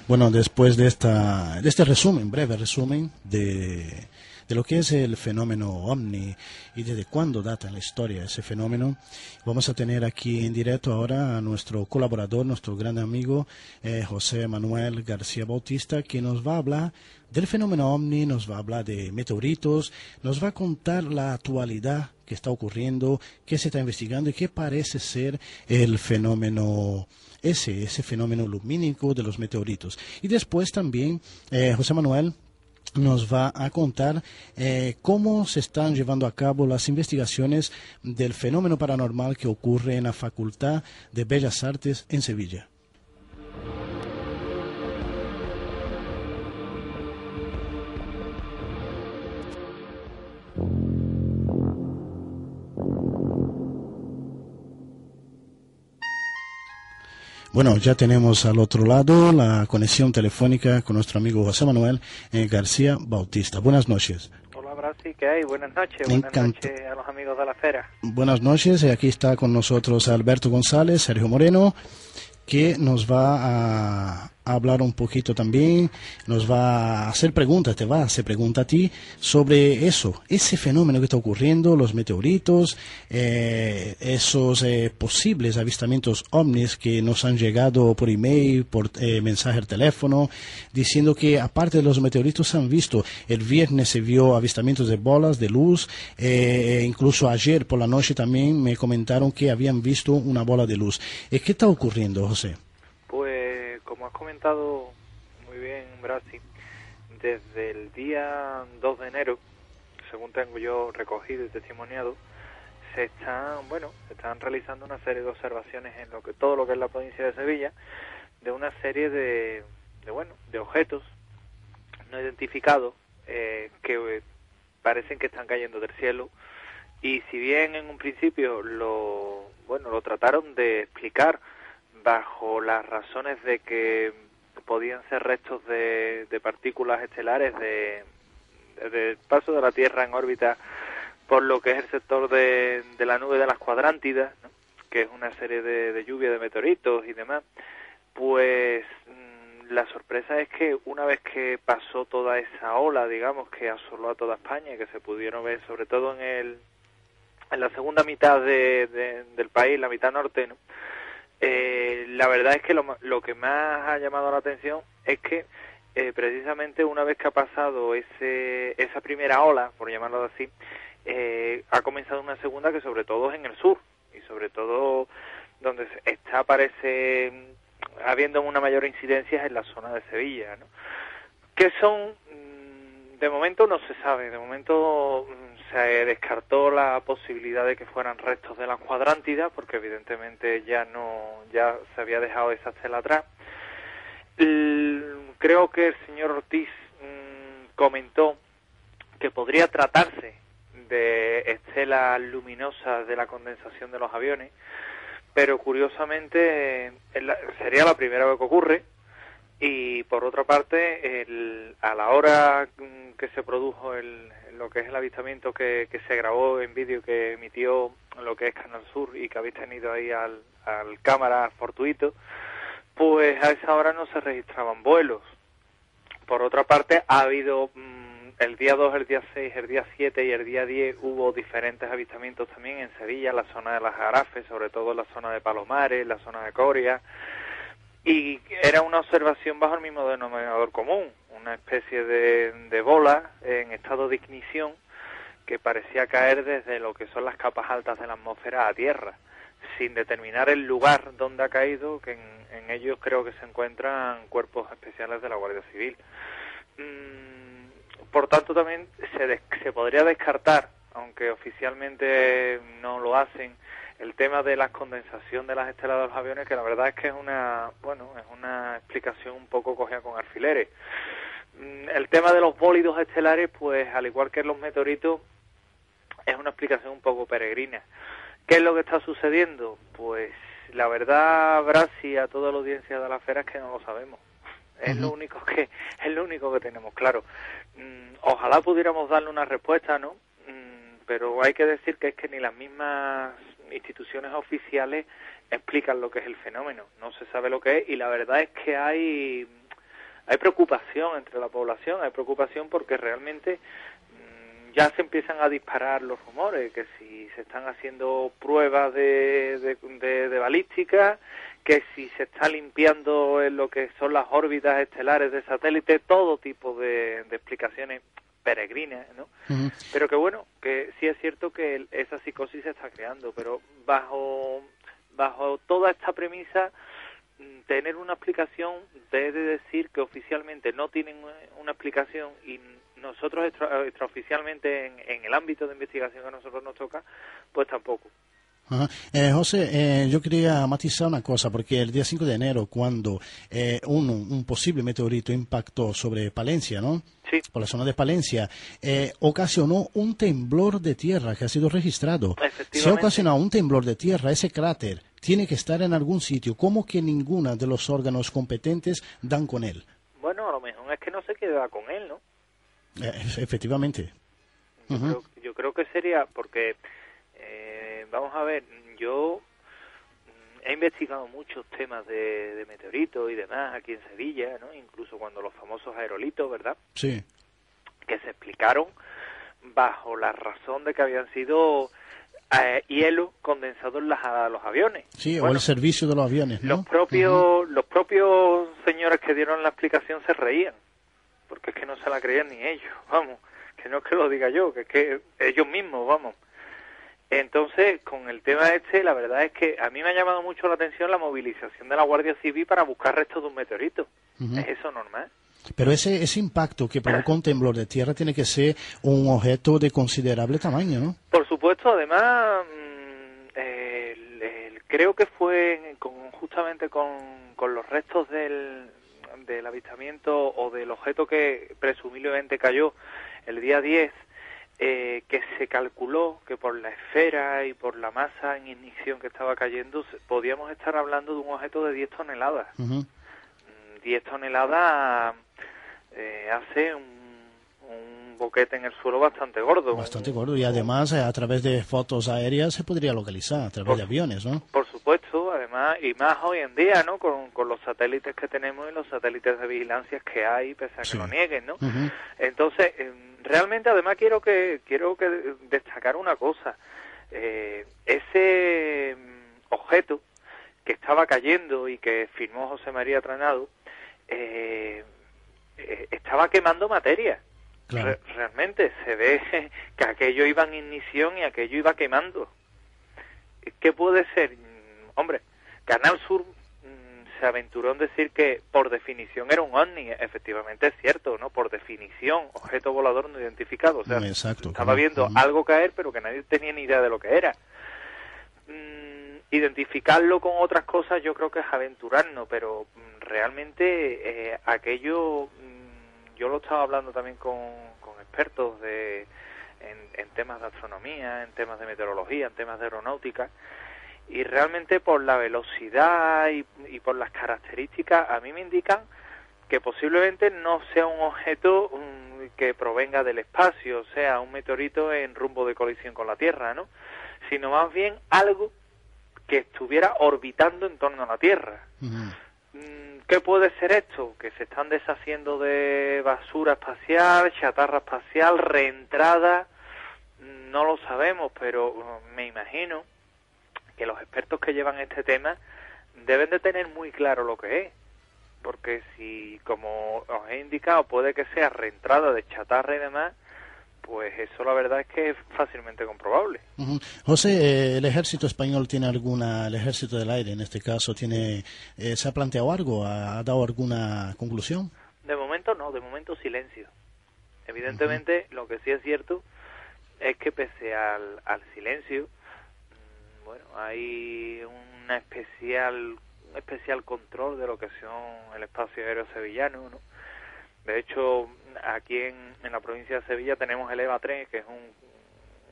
Bueno, después de, esta, de este resumen, breve resumen de, de lo que es el fenómeno ovni y desde cuándo data en la historia ese fenómeno. Vamos a tener aquí en directo ahora a nuestro colaborador, nuestro gran amigo eh, José Manuel García Bautista, que nos va a hablar del fenómeno ovni, nos va a hablar de meteoritos, nos va a contar la actualidad que está ocurriendo, qué se está investigando y qué parece ser el fenómeno ese, ese fenómeno lumínico de los meteoritos. Y después también eh, José Manuel nos va a contar eh, cómo se están llevando a cabo las investigaciones del fenómeno paranormal que ocurre en la Facultad de Bellas Artes en Sevilla. Bueno, ya tenemos al otro lado la conexión telefónica con nuestro amigo José Manuel eh, García Bautista. Buenas noches. Hola, Brasil, ¿qué hay? Buenas noches. Buenas noches a los amigos de la fera. Buenas noches. Aquí está con nosotros Alberto González, Sergio Moreno, que nos va a hablar un poquito también, nos va a hacer preguntas, te va a hacer preguntas a ti sobre eso, ese fenómeno que está ocurriendo, los meteoritos, eh, esos eh, posibles avistamientos ovnis que nos han llegado por email, por eh, mensaje al teléfono, diciendo que aparte de los meteoritos se han visto, el viernes se vio avistamientos de bolas de luz, incluso ayer por la noche también me comentaron que habían visto una bola de luz. ¿Qué está ocurriendo, José? Has comentado muy bien, Brasi, desde el día 2 de enero, según tengo yo recogido y testimoniado, se están, bueno, se están realizando una serie de observaciones en lo que todo lo que es la provincia de Sevilla, de una serie de, de bueno, de objetos no identificados eh, que parecen que están cayendo del cielo. Y si bien en un principio lo, bueno, lo trataron de explicar bajo las razones de que podían ser restos de, partículas estelares de, del paso de la Tierra en órbita por lo que es el sector de, la nube de las cuadrántidas, que es una serie de, lluvia de meteoritos y demás, pues mm, la sorpresa es que una vez que pasó toda esa ola, digamos, que asoló a toda España, que se pudieron ver sobre todo en el, en la segunda mitad de, del país, la mitad norte, ¿no? Eh, la verdad es que lo, lo, que más ha llamado la atención es que eh, precisamente una vez que ha pasado ese, esa primera ola, por llamarlo así, eh, ha comenzado una segunda que sobre todo es en el sur y sobre todo donde está parece habiendo una mayor incidencia en la zona de Sevilla, ¿no? Que son, mm, de momento no se sabe, de momento mm, se descartó la posibilidad de que fueran restos de la cuadrántida, porque evidentemente ya no, ya se había dejado esa estela atrás. creo que el señor Ortiz mm, comentó que podría tratarse de estelas luminosas de la condensación de los aviones, pero curiosamente sería la primera vez que ocurre y por otra parte el, a la hora que se produjo el, lo que es el avistamiento que, se grabó en vídeo que emitió lo que es Canal Sur y que habéis tenido ahí al, cámara fortuito, pues a esa hora no se registraban vuelos. Por otra parte, ha habido mm, el día 2, el día 6, el día 7 y el día 10 hubo diferentes avistamientos también en Sevilla, la zona de las Garafes, sobre todo la zona de Palomares, la zona de Coria, y era una observación bajo el mismo denominador común, una especie de, de bola en estado de ignición que parecía caer desde lo que son las capas altas de la atmósfera a tierra, sin determinar el lugar donde ha caído, que en, ellos creo que se encuentran cuerpos especiales de la Guardia Civil. Mm, por tanto, también se, se podría descartar, aunque oficialmente no lo hacen, el tema de la condensación de las estelas de los aviones, que la verdad es que es una, bueno, es una explicación un poco cogida con alfileres. Mm, el tema de los bólidos estelares, pues al igual que los meteoritos, es una explicación un poco peregrina. ¿Qué es lo que está sucediendo? Pues la verdad, Brasi, a toda la audiencia de la fera es que no lo sabemos. Es lo único que es lo único que tenemos claro. Mm, ojalá pudiéramos darle una respuesta, ¿no? Mm, pero hay que decir que es que ni las mismas instituciones oficiales explican lo que es el fenómeno. No se sabe lo que es y la verdad es que hay hay preocupación entre la población, hay preocupación porque realmente mm, ya se empiezan a disparar los rumores, que si se están haciendo pruebas de, de, de balística, que si se está limpiando en lo que son las órbitas estelares de satélite, todo tipo de, explicaciones peregrinas, ¿no? Pero que bueno, que sí es cierto que esa psicosis se está creando, pero bajo, bajo toda esta premisa, mm, tener una explicación debe decir que oficialmente no tienen una explicación y nosotros extraoficialmente en, en el ámbito de investigación que a nosotros nos toca, pues tampoco. Eh, José, eh, yo quería matizar una cosa, porque el día 5 de enero, cuando eh, un, un, posible meteorito impactó sobre Palencia, ¿no? Sí. Por la zona de Palencia, eh, ocasionó un temblor de tierra que ha sido registrado. Si ha ocasionado un temblor de tierra, ese cráter tiene que estar en algún sitio. ¿Cómo que ninguno de los órganos competentes dan con él? Bueno, a lo mejor es que no se queda con él, ¿no? efectivamente. Yo, creo, yo creo que sería porque vamos a ver, yo mm, he investigado muchos temas de, meteoritos y demás aquí en Sevilla, ¿no? Incluso cuando los famosos aerolitos, ¿verdad? Sí. Que se explicaron bajo la razón de que habían sido eh, hielo condensado en las, los aviones. Sí, o el servicio de los aviones, ¿no? Los propios, los propios señores que dieron la explicación se reían, porque es que no se la creían ni ellos, vamos, que no es que lo diga yo, que es que ellos mismos, vamos. Entonces, con el tema este, la verdad es que a mí me ha llamado mucho la atención la movilización de la Guardia Civil para buscar restos de un meteorito. ¿Es eso normal? Pero ese, ese impacto que provocó un temblor de tierra tiene que ser un objeto de considerable tamaño, ¿no? Por supuesto, además, mm, creo que fue justamente con, con los restos del, del avistamiento o del objeto que presumiblemente cayó el día 10 eh, que se calculó que por la esfera y por la masa en ignición que estaba cayendo podíamos estar hablando de un objeto de 10 toneladas. 10 mm, toneladas eh, hace un, un, boquete en el suelo bastante gordo. Bastante gordo y además eh, a través de fotos aéreas se podría localizar, a través de aviones, ¿no? Por supuesto, además, y más hoy en día, ¿no? Con, con los satélites que tenemos y los satélites de vigilancia que hay, pese a que lo nieguen, ¿no? Entonces, realmente además quiero que quiero que destacar una cosa Eh, ese mm, objeto que estaba cayendo y que firmó José María Tranado, eh, eh, estaba quemando materia. realmente se ve que aquello iba en ignición y aquello iba quemando. ¿Qué puede ser? Mm, hombre, Canal Sur se aventuró en decir que por definición era un ovni. Efectivamente es cierto, ¿no? Por definición, objeto volador no identificado. O sea, estaba viendo algo caer, pero que nadie tenía ni idea de lo que era. Mm, identificarlo con otras cosas yo creo que es aventurarnos, pero realmente eh, aquello, yo lo estaba hablando también con, expertos de, en, temas de astronomía, en temas de meteorología, en temas de aeronáutica, y realmente por la velocidad y, y por las características a mí me indican que posiblemente no sea un objeto que provenga del espacio, sea un meteorito en rumbo de colisión con la Tierra, ¿no? Sino más bien algo que estuviera orbitando en torno a la Tierra. ¿Qué puede ser esto? Que se están deshaciendo de basura espacial, chatarra espacial, reentrada, no lo sabemos, pero me imagino que los expertos que llevan este tema deben de tener muy claro lo que es, porque si, como os he indicado, puede que sea reentrada de chatarra y demás, pues eso la verdad es que es fácilmente comprobable. José, eh, ¿el ejército español tiene alguna, el ejército del aire en este caso, tiene, eh, se ha planteado algo, ha, dado alguna conclusión? De momento no, de momento silencio. Evidentemente lo que sí es cierto es que pese al, al silencio, bueno, hay una especial, un especial control de lo que son el espacio aéreo sevillano, ¿no? De hecho, aquí en, la provincia de Sevilla tenemos el EVA 3, que es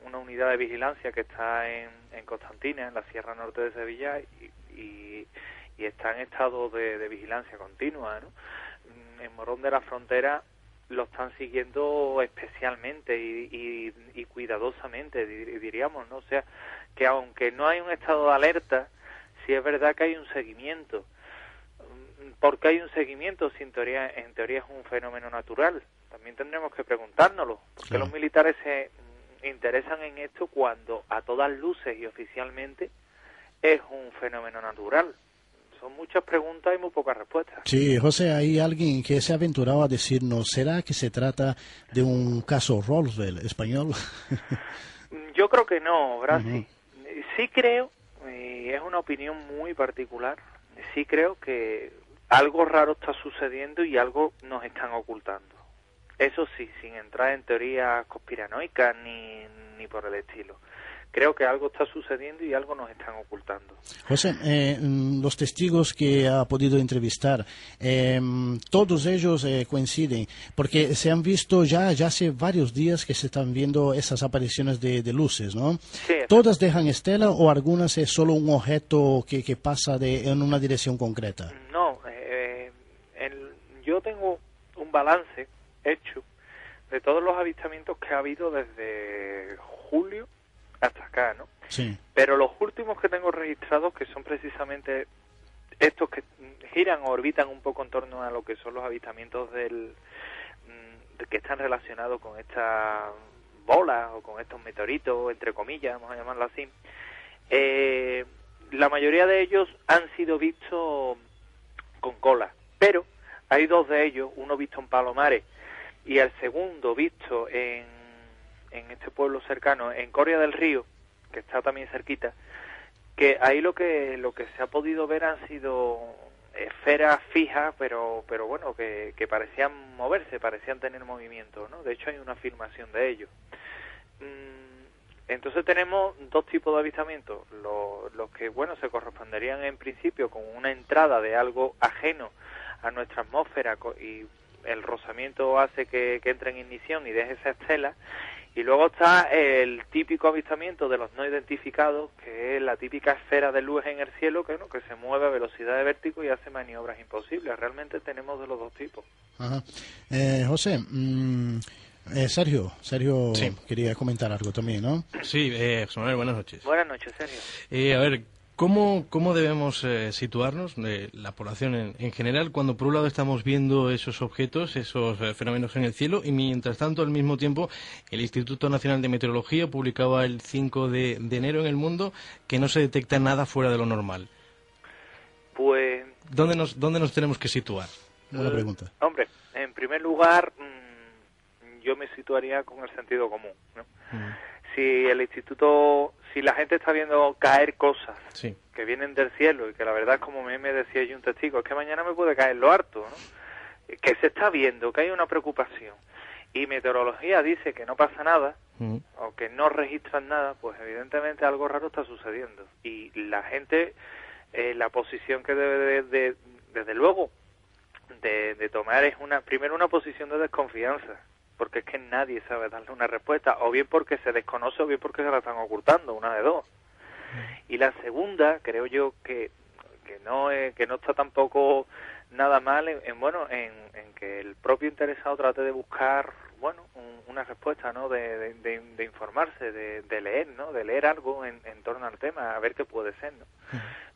una unidad de vigilancia que está en, Constantina, en la Sierra Norte de Sevilla, y, está en estado de, vigilancia continua. En Morón de la Frontera lo están siguiendo especialmente y, cuidadosamente, diríamos, ¿no? O sea, que aunque no hay un estado de alerta, sí es verdad que hay un seguimiento porque hay un seguimiento si en teoría, en teoría es un fenómeno natural? También tendremos que preguntárnoslo. ¿Por qué los militares se interesan en esto cuando a todas luces y oficialmente es un fenómeno natural? Son muchas preguntas y muy pocas respuestas. Sí, José, hay alguien que se ha aventurado a decirnos, ¿será que se trata de un caso Roswell español? Yo creo que no, Brasi. Sí creo, y es una opinión muy particular, sí creo que algo raro está sucediendo y algo nos están ocultando. Eso sí, sin entrar en teorías conspiranoicas ni, ni por el estilo. Creo que algo está sucediendo y algo nos están ocultando. José, eh, mm, los testigos que ha podido entrevistar, eh, todos ellos eh, coinciden, porque se han visto ya, ya hace varios días que se están viendo esas apariciones de, luces, ¿no? Sí, ¿Todas dejan estela o algunas es solo un objeto que, que pasa de, en una dirección concreta? No, yo tengo un balance hecho de todos los avistamientos que ha habido desde julio hasta acá, ¿no? Sí. Pero los últimos que tengo registrados, que son precisamente estos que giran o orbitan un poco en torno a lo que son los avistamientos del mm, que están relacionados con estas bolas o con estos meteoritos, entre comillas, vamos a llamarlo así, eh, la mayoría de ellos han sido vistos con cola, pero hay dos de ellos, uno visto en Palomares y el segundo visto en, en este pueblo cercano, en Coria del Río, que está también cerquita, que ahí lo que lo que se ha podido ver han sido esferas fijas, pero pero bueno, que, que parecían moverse, parecían tener movimiento, ¿no? De hecho hay una afirmación de ello. Mm, entonces tenemos dos tipos de avistamientos, los, los que, bueno, se corresponderían en principio con una entrada de algo ajeno a nuestra atmósfera y el rozamiento hace que, entre en ignición y deje esa estela. Y luego está el típico avistamiento de los no identificados, que es la típica esfera de luz en el cielo que, ¿no? que se mueve a velocidad de vértigo y hace maniobras imposibles. Realmente tenemos de los dos tipos. Eh, José, mm, eh, Sergio, Sergio quería comentar algo también, ¿no? Sí, eh, José Manuel, buenas noches. Buenas noches, Sergio. Eh, a ver, ¿Cómo, cómo debemos eh, situarnos, eh, la población en, general, cuando por un lado estamos viendo esos objetos, esos eh, fenómenos en el cielo, y mientras tanto, al mismo tiempo, el Instituto Nacional de Meteorología publicaba el 5 de, enero en el mundo que no se detecta nada fuera de lo normal? Pues... ¿Dónde nos, dónde nos tenemos que situar? Buena pregunta. Hombre, en primer lugar, mm, yo me situaría con el sentido común. ¿no? Si el instituto si la gente está viendo caer cosas que vienen del cielo y que la verdad es como me, decía yo un testigo, es que mañana me puede caer lo harto, ¿no? que se está viendo, que hay una preocupación y meteorología dice que no pasa nada mm. o que no registran nada, pues evidentemente algo raro está sucediendo y la gente, eh, la posición que debe de, desde luego de, de tomar es una primero una posición de desconfianza porque es que nadie sabe darle una respuesta, o bien porque se desconoce o bien porque se la están ocultando, una de dos. Y la segunda, creo yo que, que no que no está tampoco nada mal en, bueno en, que el propio interesado trate de buscar bueno una respuesta no de, de, informarse de, leer no de leer algo en, torno al tema a ver qué puede ser no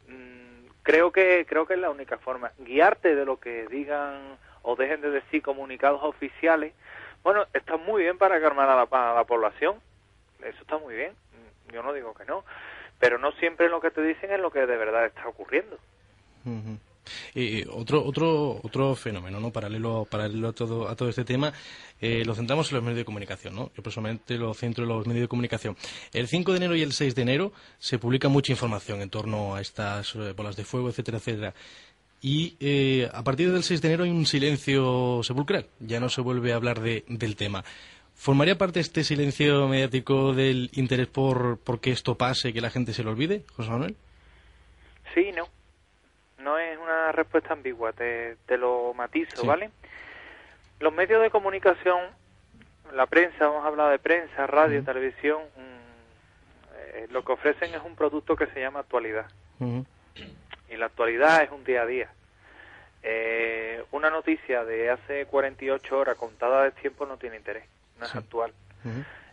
mm, creo que creo que es la única forma. Guiarte de lo que digan o dejen de decir comunicados oficiales bueno, está muy bien para calmar a la, población, eso está muy bien, yo no digo que no, pero no siempre lo que te dicen es lo que de verdad está ocurriendo. Y otro otro otro fenómeno no paralelo paralelo a todo a todo este tema eh, lo centramos en los medios de comunicación no yo personalmente lo centro en los medios de comunicación. El 5 de enero y el 6 de enero se publica mucha información en torno a estas eh, bolas de fuego etcétera etcétera y eh, a partir del 6 de enero hay un silencio sepulcral, ya no se vuelve a hablar de, del tema. ¿Formaría parte este silencio mediático del interés por, por que esto pase y que la gente se lo olvide, José Manuel? Sí, no. No es una respuesta ambigua, te, te lo matizo, ¿vale? Los medios de comunicación, la prensa, hemos hablado de prensa, radio, televisión, mm, eh, lo que ofrecen es un producto que se llama actualidad y la actualidad es un día a día. Eh, una noticia de hace 48 horas contada de tiempo no tiene interés, no es actual.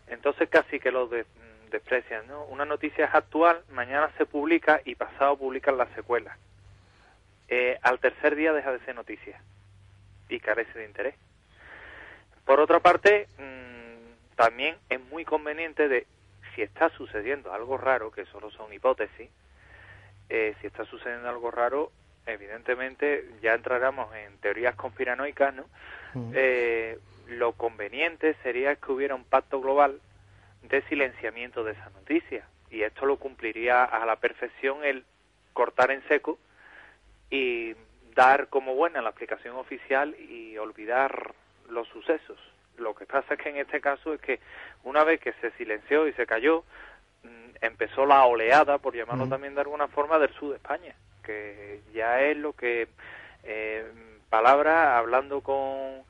Entonces casi que lo desprecian, ¿no? Una noticia es actual, mañana se publica y pasado publican la secuela. Eh, al tercer día deja de ser noticia y carece de interés. Por otra parte, mm, también es muy conveniente de, si está sucediendo algo raro, que solo son hipótesis, eh, si está sucediendo algo raro, evidentemente ya entraremos en teorías conspiranoicas, ¿no? Eh, lo conveniente sería que hubiera un pacto global de silenciamiento de esa noticia y esto lo cumpliría a la perfección el cortar en seco y dar como buena la aplicación oficial y olvidar los sucesos. Lo que pasa es que en este caso es que una vez que se silenció y se cayó, empezó la oleada, por llamarlo también de alguna forma, del sur de España, que ya es lo que, eh, palabras, hablando con,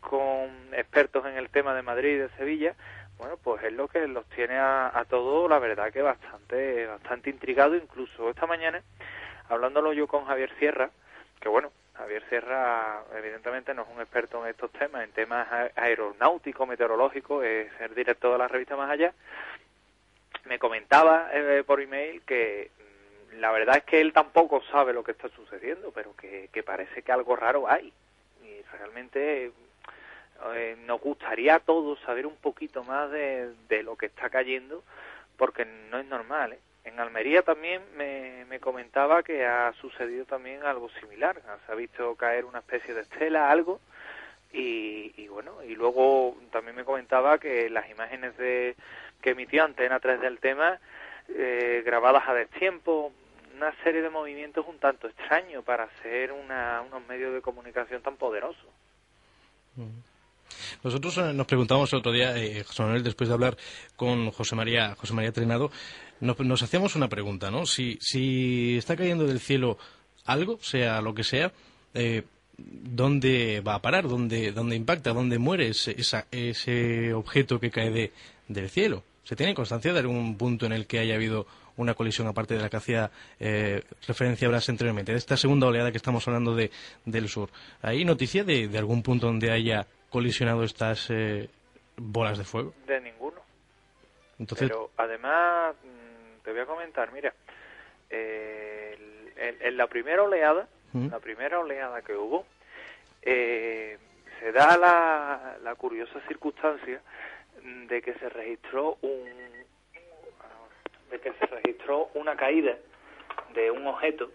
con expertos en el tema de Madrid y de Sevilla, bueno, pues es lo que los tiene a, a todos, la verdad que bastante, bastante intrigado, incluso esta mañana, hablándolo yo con Javier Sierra, que bueno, Javier Sierra evidentemente no es un experto en estos temas, en temas aeronáuticos, meteorológicos, es el director de la revista Más Allá, me comentaba eh, por email que mm, la verdad es que él tampoco sabe lo que está sucediendo, pero que, parece que algo raro hay. Y realmente eh, nos gustaría a todos saber un poquito más de, lo que está cayendo, porque no es normal. ¿eh? En Almería también me, me, comentaba que ha sucedido también algo similar. Se ha visto caer una especie de estela, algo, y, y bueno, y luego también me comentaba que las imágenes de que emitió Antena 3 del tema, eh, grabadas a destiempo, una serie de movimientos un tanto extraños para ser una, unos medios de comunicación tan poderosos. Nosotros eh, nos preguntamos el otro día, eh, José Manuel, después de hablar con José María, José María Trenado, nos, hacíamos una pregunta, ¿no? Si, si está cayendo del cielo algo, sea lo que sea, eh, ¿dónde va a parar? ¿Dónde, dónde impacta? ¿Dónde muere ese, ese objeto que cae de, del cielo? ¿Se tiene constancia de algún punto en el que haya habido una colisión, aparte de la que hacía eh, referencia Blas anteriormente, de esta segunda oleada que estamos hablando de, del sur? ¿Hay noticia de, algún punto donde haya colisionado estas eh, bolas de fuego? De ninguno. Entonces... Pero además, mm, te voy a comentar, mira, en, la primera oleada, la primera oleada que hubo, eh, se da la, la curiosa circunstancia de que se registró un de que se registró una caída de un objeto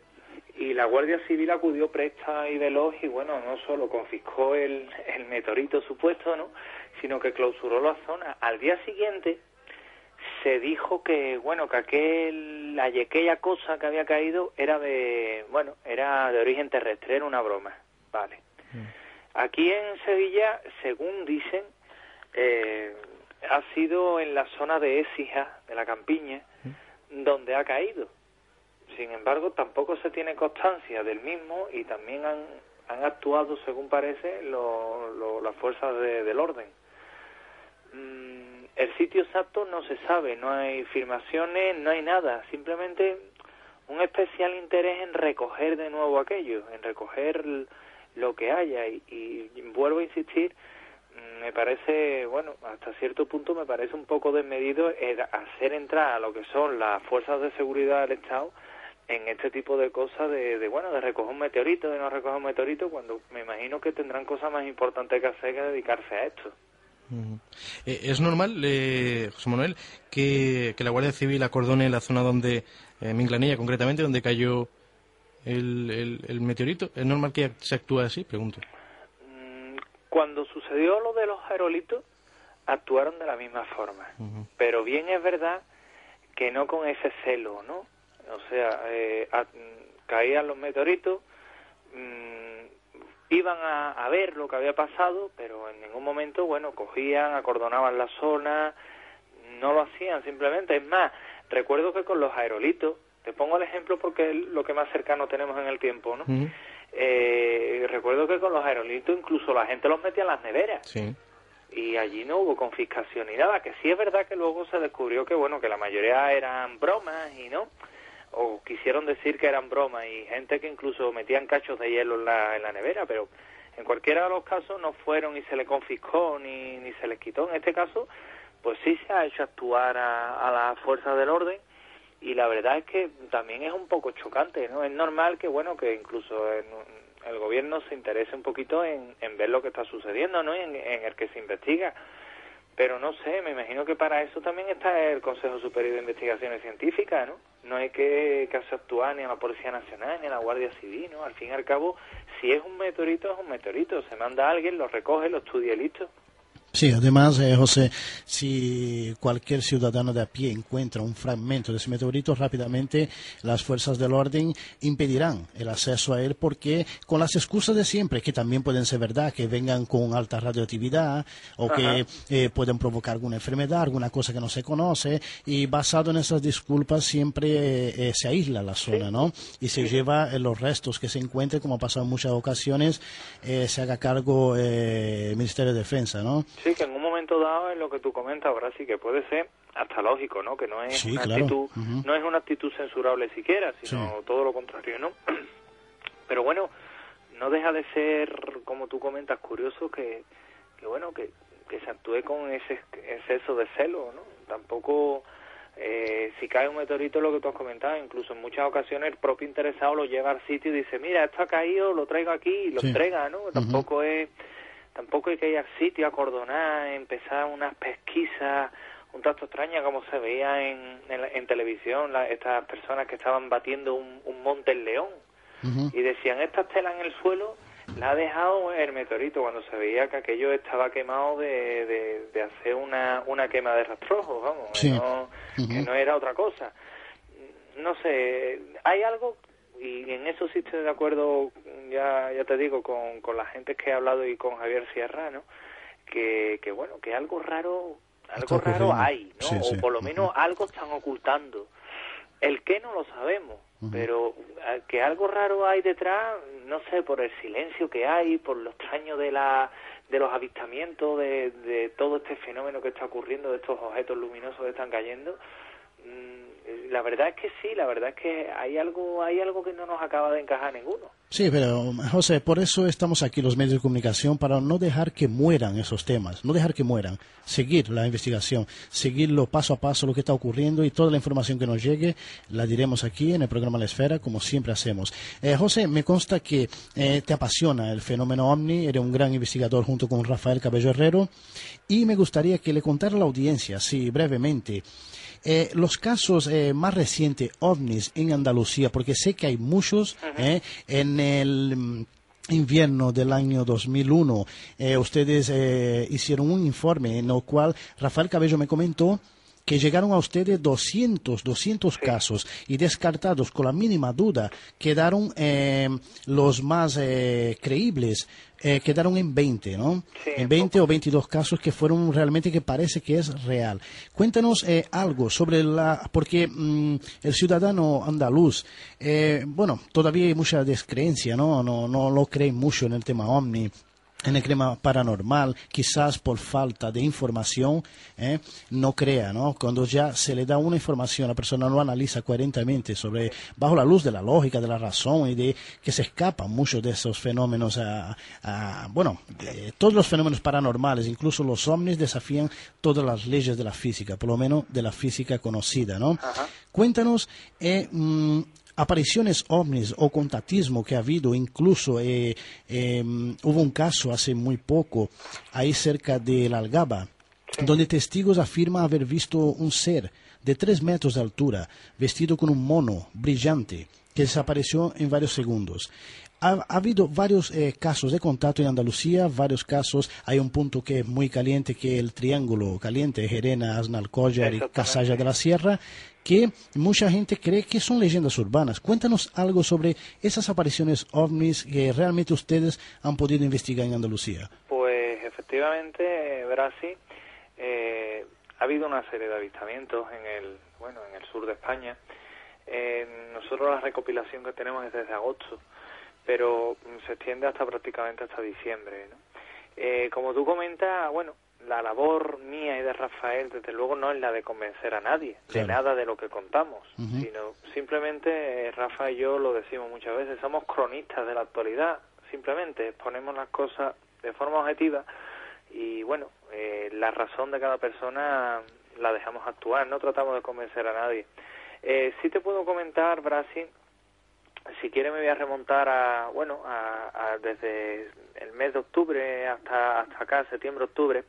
y la Guardia Civil acudió presta y veloz y bueno, no solo confiscó el, el meteorito supuesto, ¿no? sino que clausuró la zona. Al día siguiente se dijo que bueno, que aquel aquella cosa que había caído era de bueno, era de origen terrestre, era una broma. Vale. Mm. Aquí en Sevilla, según dicen, eh, ha sido en la zona de Écija, de la campiña, mm. donde ha caído. Sin embargo, tampoco se tiene constancia del mismo y también han, han actuado, según parece, las fuerzas del orden. Mm, el sitio exacto no se sabe, no hay filmaciones, no hay nada, simplemente un especial interés en recoger de nuevo aquello, en recoger lo que haya y, y vuelvo a insistir, me parece, bueno, hasta cierto punto me parece un poco desmedido hacer entrar a lo que son las fuerzas de seguridad del Estado en este tipo de cosas de, de, bueno de recoger un meteorito de no recoger un meteorito cuando me imagino que tendrán cosas más importantes que hacer que dedicarse a esto. Eh, es normal eh, José Manuel que, la Guardia Civil acordone la zona donde eh, Minglanilla concretamente donde cayó el, el, meteorito es normal que se actúe así pregunto cuando sucedió lo de los aerolitos actuaron de la misma forma pero bien es verdad que no con ese celo no o sea, eh, caían los meteoritos, mm, iban a, ver lo que había pasado, pero en ningún momento, bueno, cogían, acordonaban la zona, no lo hacían simplemente. Es más, recuerdo que con los aerolitos, te pongo el ejemplo porque es lo que más cercano tenemos en el tiempo, ¿no? Eh, recuerdo que con los aerolitos incluso la gente los metía en las neveras. Sí y allí no hubo confiscación ni nada, que sí es verdad que luego se descubrió que bueno, que la mayoría eran bromas y no, o quisieron decir que eran bromas y gente que incluso metían cachos de hielo en la, en la nevera, pero en cualquiera de los casos no fueron y se les confiscó ni, ni se les quitó. En este caso, pues sí se ha hecho actuar a, a las fuerzas del orden y la verdad es que también es un poco chocante, ¿no? Es normal que, bueno, que incluso el gobierno se interese un poquito en, ver lo que está sucediendo, ¿no? En, en el que se investiga pero no sé, me imagino que para eso también está el Consejo Superior de Investigaciones Científicas, ¿no? No hay que, que actuar ni a la Policía Nacional ni a la Guardia Civil, ¿no? Al fin y al cabo, si es un meteorito, es un meteorito. Se manda a alguien, lo recoge, lo estudia y listo. Sí, además, eh, José, si cualquier ciudadano de a pie encuentra un fragmento de ese meteorito, rápidamente las fuerzas del orden impedirán el acceso a él porque con las excusas de siempre, que también pueden ser verdad, que vengan con alta radioactividad o que eh, pueden provocar alguna enfermedad, alguna cosa que no se conoce, y basado en esas disculpas siempre eh, se aísla la zona, ¿no? Y se lleva los restos que se encuentren, como ha pasado en muchas ocasiones, se haga cargo el Ministerio de Defensa, ¿no? Sí, que en un momento dado es lo que tú comentas ahora sí que puede ser hasta lógico, ¿no? Que no es una actitud, no es una actitud censurable siquiera, sino todo lo contrario, ¿no? Pero bueno, no deja de ser, como tú comentas, curioso que, que bueno, que, que se actúe con ese exceso de celo, ¿no? Tampoco, eh, si cae un meteorito, lo que tú has comentado, incluso en muchas ocasiones el propio interesado lo lleva al sitio y dice, mira, esto ha caído, lo traigo aquí y lo entrega, ¿no? Tampoco es tampoco hay que ir al sitio a cordonar, empezar unas pesquisas un tanto extrañas como se veía en, en, televisión, estas personas que estaban batiendo un, monte en león. Y decían, esta tela en el suelo la ha dejado el meteorito cuando se veía que aquello estaba quemado de, de, hacer una, una quema de rastrojos, vamos, que, no, que no era otra cosa. No sé, hay algo y en eso sí estoy de acuerdo, ya, ya te digo, con, con la gente que he hablado y con Javier Sierra, ¿no? Que, que bueno, que algo raro, algo raro hay, ¿no? o por lo menos algo están ocultando. El qué no lo sabemos, pero eh, que algo raro hay detrás, no sé, por el silencio que hay, por lo extraño de la de los avistamientos, de, de todo este fenómeno que está ocurriendo, de estos objetos luminosos que están cayendo, mm, la verdad es que sí, la verdad es que hay algo, hay algo que no nos acaba de encajar ninguno. Sí, pero José, por eso estamos aquí los medios de comunicación, para no dejar que mueran esos temas, no dejar que mueran, seguir la investigación, seguirlo paso a paso lo que está ocurriendo y toda la información que nos llegue la diremos aquí en el programa La Esfera, como siempre hacemos. Eh, José, me consta que eh, te apasiona el fenómeno OVNI, eres un gran investigador junto con Rafael Cabello Herrero y me gustaría que le contara a la audiencia, sí, brevemente, eh, los casos eh, más recientes ovnis en Andalucía, porque sé que hay muchos eh, en el mm, invierno del año 2001, ustedes hicieron un informe en el cual Rafael Cabello me comentó que llegaron a ustedes 200, 200 casos y descartados con la mínima duda quedaron los más creíbles eh, quedaron en 20, ¿no? en 20 o 22 casos que fueron realmente que parece que es real. Cuéntanos eh, algo sobre la, porque mm, el ciudadano andaluz, eh, bueno, todavía hay mucha descreencia, ¿no? No, no lo creen mucho en el tema OVNI en el clima paranormal, quizás por falta de información, ¿eh? no crea, ¿no? Cuando ya se le da una información, la persona lo analiza coherentemente sobre, bajo la luz de la lógica, de la razón y de que se escapan muchos de esos fenómenos, a, bueno, todos los fenómenos paranormales, incluso los ovnis desafían todas las leyes de la física, por lo menos de la física conocida, ¿no? Cuéntanos, eh, mm, apariciones ovnis o contactismo que ha habido, incluso eh, em, hubo un caso hace muy poco ahí cerca de la Algaba, donde testigos afirman haber visto un ser de tres metros de altura, vestido con un mono brillante, que desapareció en varios segundos. Ha, habido varios eh, casos de contacto en Andalucía, varios casos. Hay un punto que es muy caliente, que es el triángulo caliente, Gerena, Asnalcollar y Casalla de la Sierra, que mucha gente cree que son leyendas urbanas. Cuéntanos algo sobre esas apariciones ovnis que realmente ustedes han podido investigar en Andalucía. Pues efectivamente, Brasil, eh, ha habido una serie de avistamientos en el, bueno, en el sur de España. Eh, nosotros la recopilación que tenemos es desde agosto, pero se extiende hasta prácticamente hasta diciembre. Eh, como tú comentas, bueno, la labor mía y de Rafael, desde luego, no es la de convencer a nadie de nada de lo que contamos, sino simplemente eh, Rafa y yo lo decimos muchas veces, somos cronistas de la actualidad, simplemente exponemos las cosas de forma objetiva y bueno, eh, la razón de cada persona la dejamos actuar, no tratamos de convencer a nadie. Eh, sí te puedo comentar, Brasil, si quiere me voy a remontar a, bueno, a, desde el mes de octubre hasta, hasta acá, septiembre-octubre,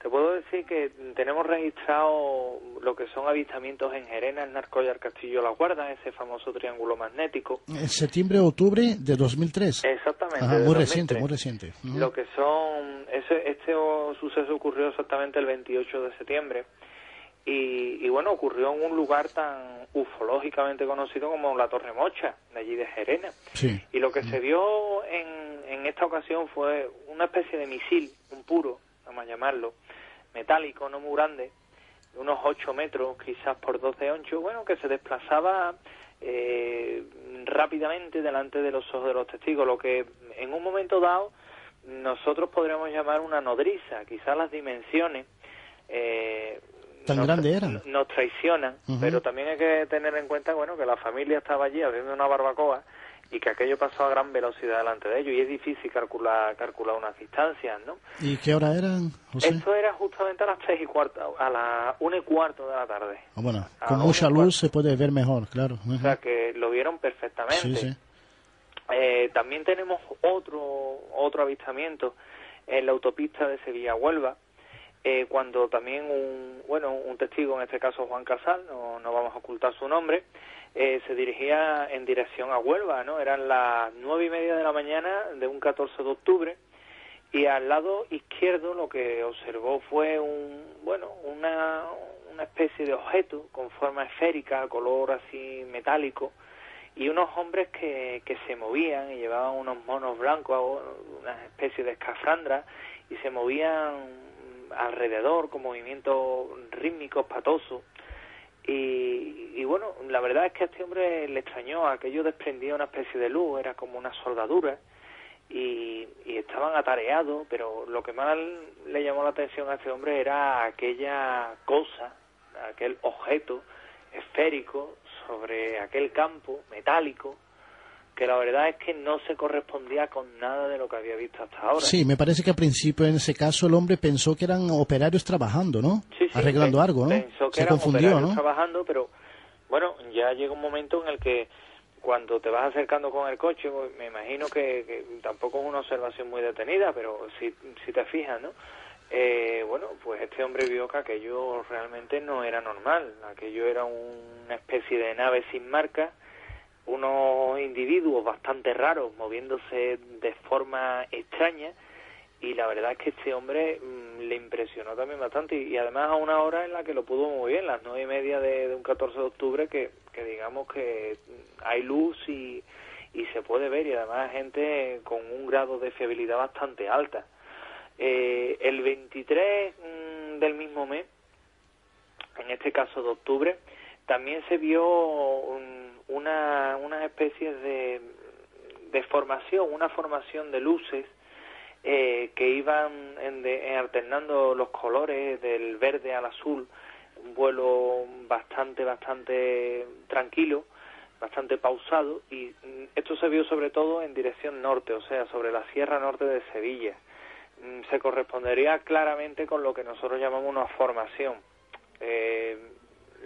te puedo decir que tenemos registrado lo que son avistamientos en Gerena, el Narcoyar Castillo La Guarda, ese famoso triángulo magnético. En septiembre-octubre de 2003. Exactamente. muy reciente, muy reciente. Lo que son, ese, este suceso ocurrió exactamente el 28 de septiembre. Y, bueno, ocurrió en un lugar tan ufológicamente conocido como la Torre Mocha, de allí de Gerena. Y lo que se vio en, en esta ocasión fue una especie de misil, un puro, vamos a llamarlo, metálico, no muy grande, unos 8 metros, quizás por 12 ancho, bueno, que se desplazaba eh, rápidamente delante de los ojos de los testigos, lo que en un momento dado nosotros podríamos llamar una nodriza, quizás las dimensiones eh, tan grande eran. Nos traicionan, pero también hay que tener en cuenta bueno que la familia estaba allí abriendo una barbacoa y que aquello pasó a gran velocidad delante de ellos y es difícil calcular calcular unas distancias, ¿no? ¿Y qué hora eran, José? Esto era justamente a las tres y cuarto, a las una y cuarto de la tarde. Ah, bueno, con mucha luz se puede ver mejor, claro. O sea que lo vieron perfectamente. Sí, sí. Eh, también tenemos otro otro avistamiento en la autopista de Sevilla-Huelva, eh, cuando también un, bueno, un testigo, en este caso Juan Casal, no, no vamos a ocultar su nombre, eh, se dirigía en dirección a Huelva, ¿no? Eran las nueve y media de la mañana de un 14 de octubre y al lado izquierdo lo que observó fue un, bueno, una, una especie de objeto con forma esférica, color así metálico, y unos hombres que, que se movían y llevaban unos monos blancos, una especie de escafandra, y se movían alrededor con movimientos rítmicos, patosos. Y, y, bueno, la verdad es que a este hombre le extrañó, aquello desprendía una especie de luz, era como una soldadura, y, y estaban atareados, pero lo que más le llamó la atención a este hombre era aquella cosa, aquel objeto esférico sobre aquel campo metálico que la verdad es que no se correspondía con nada de lo que había visto hasta ahora. Sí, me parece que al principio en ese caso el hombre pensó que eran operarios trabajando, ¿no? Sí, sí, Arreglando algo, ¿no? Pensó que se eran confundió, operarios ¿no? trabajando, pero bueno, ya llega un momento en el que cuando te vas acercando con el coche, pues, me imagino que, que tampoco es una observación muy detenida, pero si, si te fijas, ¿no? Eh, bueno, pues este hombre vio que aquello realmente no era normal, aquello era una especie de nave sin marca, unos individuos bastante raros moviéndose de forma extraña y la verdad es que este hombre mm, le impresionó también bastante y, además a una hora en la que lo pudo muy bien, las nueve y media de, un 14 de octubre que, que digamos que hay luz y, y se puede ver y además gente con un grado de fiabilidad bastante alta. Eh, el 23 mm, del mismo mes, en este caso de octubre, también se vio un- una, unas especies de, de formación, una formación de luces eh, que iban en de- alternando los colores del verde al azul, un vuelo bastante, bastante tranquilo, bastante pausado y esto se vio sobre todo en dirección norte, o sea, sobre la sierra norte de Sevilla. Mm, Se correspondería claramente con lo que nosotros llamamos una formación. Eh,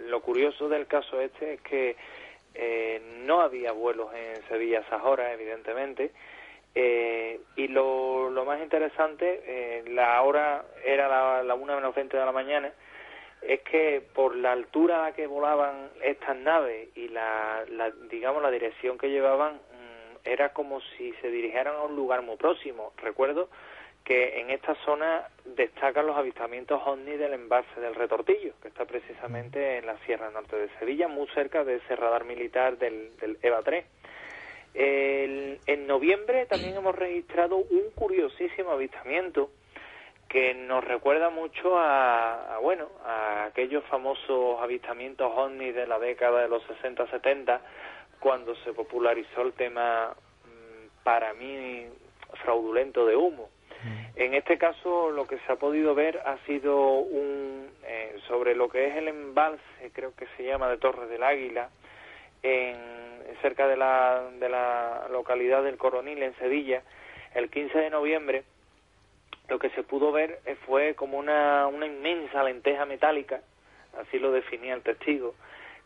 lo curioso del caso este es que eh, no había vuelos en Sevilla a esas horas, evidentemente, eh, y lo, lo más interesante, eh, la hora era la, la 1 menos 20 de la mañana, es que por la altura a la que volaban estas naves y la, la digamos la dirección que llevaban mm, era como si se dirigieran a un lugar muy próximo. Recuerdo que en esta zona destacan los avistamientos ovni del embalse del Retortillo, que está precisamente en la Sierra Norte de Sevilla, muy cerca de ese radar militar del, del EVA 3. El- en noviembre también hemos registrado un curiosísimo avistamiento que nos recuerda mucho a, a, bueno a aquellos famosos avistamientos ovni de la década de los 60-70 cuando se popularizó el tema mm, para mí fraudulento de humo. En este caso lo que se ha podido ver ha sido un eh, sobre lo que es el embalse, creo que se llama de Torres del Águila, en, cerca de la, de la localidad del Coronil en Sevilla, el 15 de noviembre, lo que se pudo ver eh, fue como una, una inmensa lenteja metálica, así lo definía el testigo,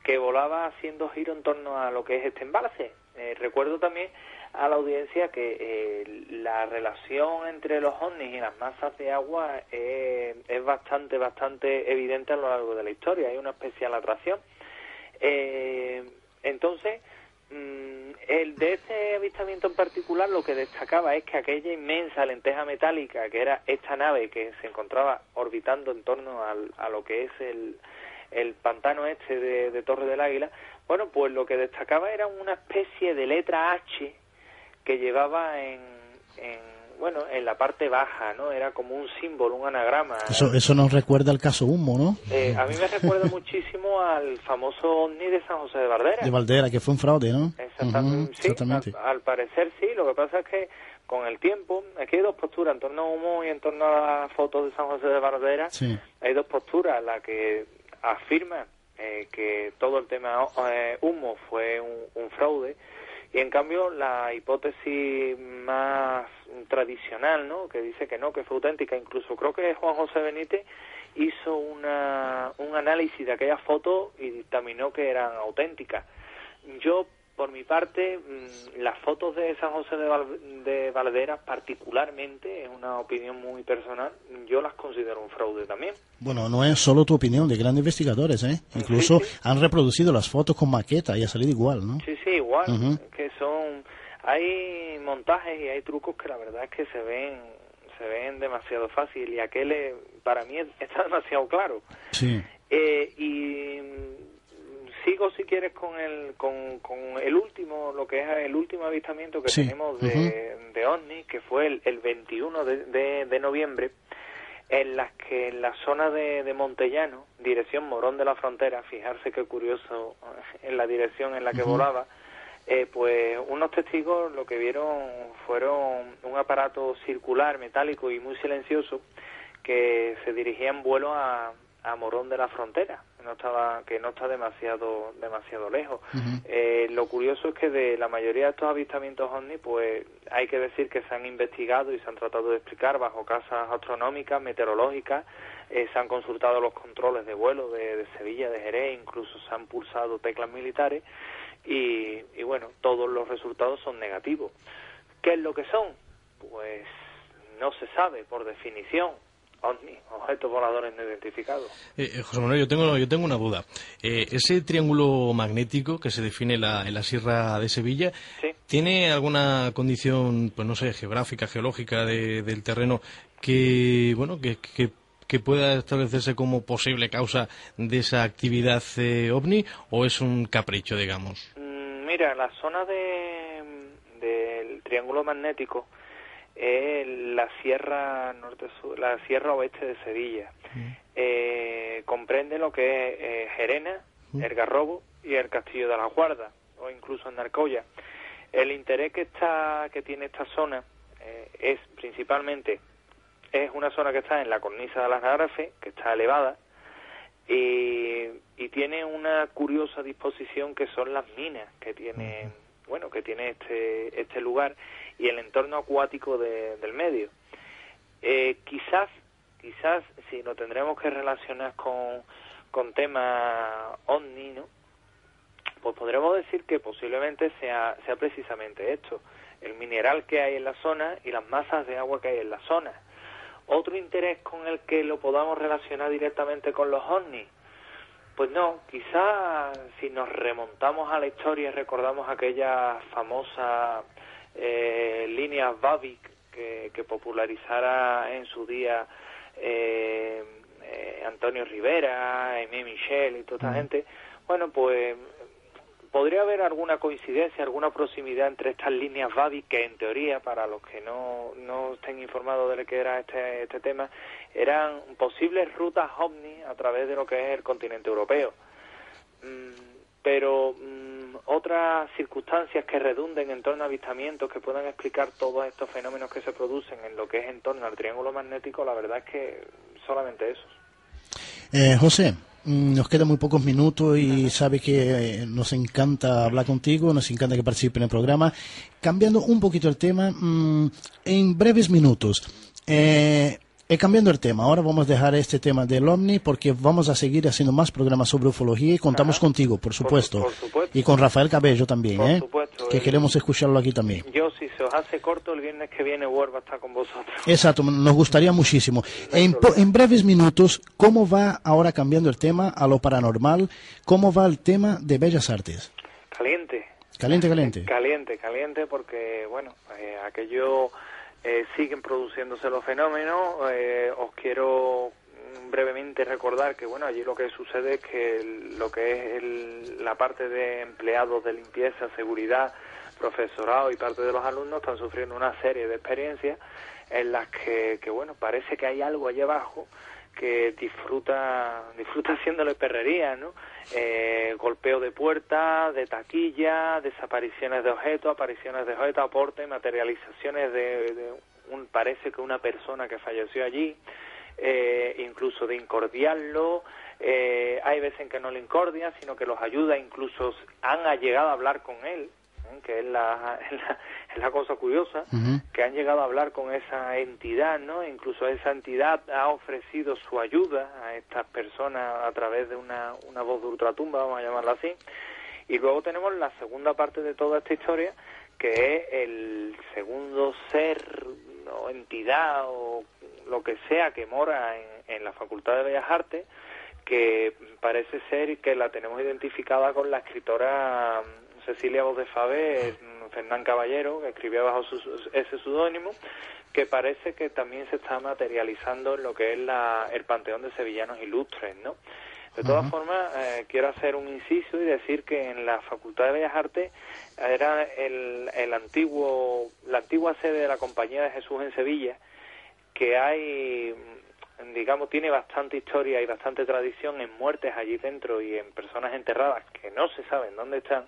que volaba haciendo giro en torno a lo que es este embalse. Eh, recuerdo también a la audiencia que eh, la relación entre los ovnis y las masas de agua es bastante, bastante evidente a lo largo de la historia. Hay una especial atracción. Eh, entonces, mm, el de este avistamiento en particular lo que destacaba es que aquella inmensa lenteja metálica que era esta nave que se encontraba orbitando en torno al- a lo que es el, el pantano este de, de Torre del Águila, bueno, pues lo que destacaba era una especie de letra H que llevaba en, en bueno, en la parte baja, ¿no? Era como un símbolo, un anagrama. Eso, eso nos recuerda al caso Humo, ¿no? Eh, a mí me recuerda muchísimo al famoso ovni de San José de Bardera. De Valdera, que fue un fraude, ¿no? Exactamente, Ujú, sí, exactamente. Al, al parecer sí, lo que pasa es que con el tiempo, aquí hay dos posturas, en torno a Humo y en torno a las fotos de San José de Bardera, Sí. hay dos posturas, la que afirma eh, que todo el tema eh, Humo fue un, un fraude, y en cambio la hipótesis más tradicional, ¿no? que dice que no, que fue auténtica, incluso creo que Juan José Benítez hizo una, un análisis de aquellas fotos y dictaminó que eran auténticas. Yo, por mi parte, mm, las fotos de San José de, Val- de Valderas, particularmente, es una opinión muy personal, yo las considero un fraude también. Bueno, no es solo tu opinión, de grandes investigadores, ¿eh? Incluso Sí, sí. han reproducido las fotos con maqueta y ha salido igual, ¿no? Sí, sí, igual, que son... Hay montajes y hay trucos que la verdad es que se ven se ven demasiado fácil y aquel para mí es- está demasiado claro. Sí. Eh, y sigo si quieres con el con, con el último lo que es el último avistamiento que Sí, tenemos de, de ovni que fue el, el 21 de, de, de noviembre en las que en la zona de, de Montellano dirección Morón de la Frontera fijarse qué curioso en la dirección en la que volaba eh, pues unos testigos lo que vieron fueron un aparato circular metálico y muy silencioso que se dirigía en vuelo a, a Morón de la Frontera. no estaba que no está demasiado demasiado lejos. Eh, lo curioso es que de la mayoría de estos avistamientos ovni, pues hay que decir que se han investigado y se han tratado de explicar bajo casas astronómicas, meteorológicas, eh, se han consultado los controles de vuelo de, Sevilla, de Jerez, incluso se han pulsado teclas militares y, y bueno, todos los resultados son negativos. ¿Qué es lo que son? Pues no se sabe por definición objetos voladores no identificados. Eh, eh, José Manuel, yo tengo, yo tengo una duda. Eh, ese triángulo magnético que se define en la Sierra de Sevilla, ¿tiene alguna condición, pues no sé, geográfica, geológica del terreno que, bueno, que, que, pueda establecerse como posible causa de esa actividad ovni o es un capricho, digamos? Mm, mira, la zona de, del triángulo magnético es la sierra norte sur, la sierra oeste de Sevilla. Mm. Eh, comprende lo que es eh, Gerena, mm. el Garrobo y el Castillo de la Guarda, o incluso Narcoya. El interés que está que tiene esta zona eh, es principalmente es una zona que está en la cornisa de las Garrafes, que está elevada y, y, tiene una curiosa disposición que son las minas que tiene bueno que tiene este este lugar y el entorno acuático del medio. Eh, quizás, quizás si lo tendremos que relacionar con, con temas ovni, ¿no? Pues podremos decir que posiblemente sea, sea precisamente esto, el mineral que hay en la zona y las masas de agua que hay en la zona. Otro interés con el que lo podamos relacionar directamente con los ovnis, pues no, quizás si nos remontamos a la historia y recordamos aquella famosa eh, líneas Babic que, que, popularizara en su día eh, eh, Antonio Rivera, Aimé Michel y toda esta gente, bueno, pues podría haber alguna coincidencia, alguna proximidad entre estas líneas Babic que en teoría, para los que no, no estén informados de lo que era este, este tema, eran posibles rutas ovni a través de lo que es el continente europeo. Mm, pero mm, otras circunstancias que redunden en torno a avistamientos que puedan explicar todos estos fenómenos que se producen en lo que es en torno al triángulo magnético, la verdad es que solamente esos. Eh, José, nos quedan muy pocos minutos y sabe que eh, nos encanta hablar contigo, nos encanta que participe en el programa. Cambiando un poquito el tema, mm, en breves minutos, eh, y cambiando el tema, ahora vamos a dejar este tema del OVNI porque vamos a seguir haciendo más programas sobre ufología y contamos contigo, por supuesto. Y con Rafael Cabello también, ¿eh? que queremos escucharlo aquí también. Yo, si se os hace corto, el viernes que viene vuelvo a estar con vosotros. Exacto, nos gustaría muchísimo. En, en, breves minutos, ¿cómo va ahora cambiando el tema a lo paranormal? ¿Cómo va el tema de Bellas Artes? Caliente. Caliente, caliente. Caliente, caliente, porque, bueno, eh, aquello eh, siguen produciéndose los fenómenos. Eh, os quiero brevemente recordar que bueno allí lo que sucede es que lo que es la parte de empleados de limpieza, seguridad, profesorado y parte de los alumnos están sufriendo una serie de experiencias en las que, que bueno parece que hay algo allí abajo que disfruta disfruta haciéndole perrería, ¿no? Eh, golpeo de puerta, de taquilla, desapariciones de objetos, apariciones de objetos, aportes, materializaciones de, un, parece que una persona que falleció allí, eh, incluso de incordiarlo, eh, hay veces en que no le incordia, sino que los ayuda, incluso han llegado a hablar con él, que es la, la, cosa curiosa, que han llegado a hablar con esa entidad, ¿no? Incluso esa entidad ha ofrecido su ayuda a estas personas a través de una, una voz de ultratumba, vamos a llamarla así. Y luego tenemos la segunda parte de toda esta historia, que es el segundo ser o entidad o lo que sea que mora en, en la Facultad de Bellas Artes, que parece ser que la tenemos identificada con la escritora Cecilia Voz de Fabe, Fernán Caballero, que escribía bajo ese seudónimo, que parece que también se está materializando en lo que es la, el panteón de sevillanos ilustres, ¿no? De todas formas, eh, quiero hacer un inciso y decir que en la Facultad de Bellas Artes era el, el antiguo, la antigua sede de la Compañía de Jesús en Sevilla, que hay, digamos, tiene bastante historia y bastante tradición en muertes allí dentro y en personas enterradas que no se saben dónde están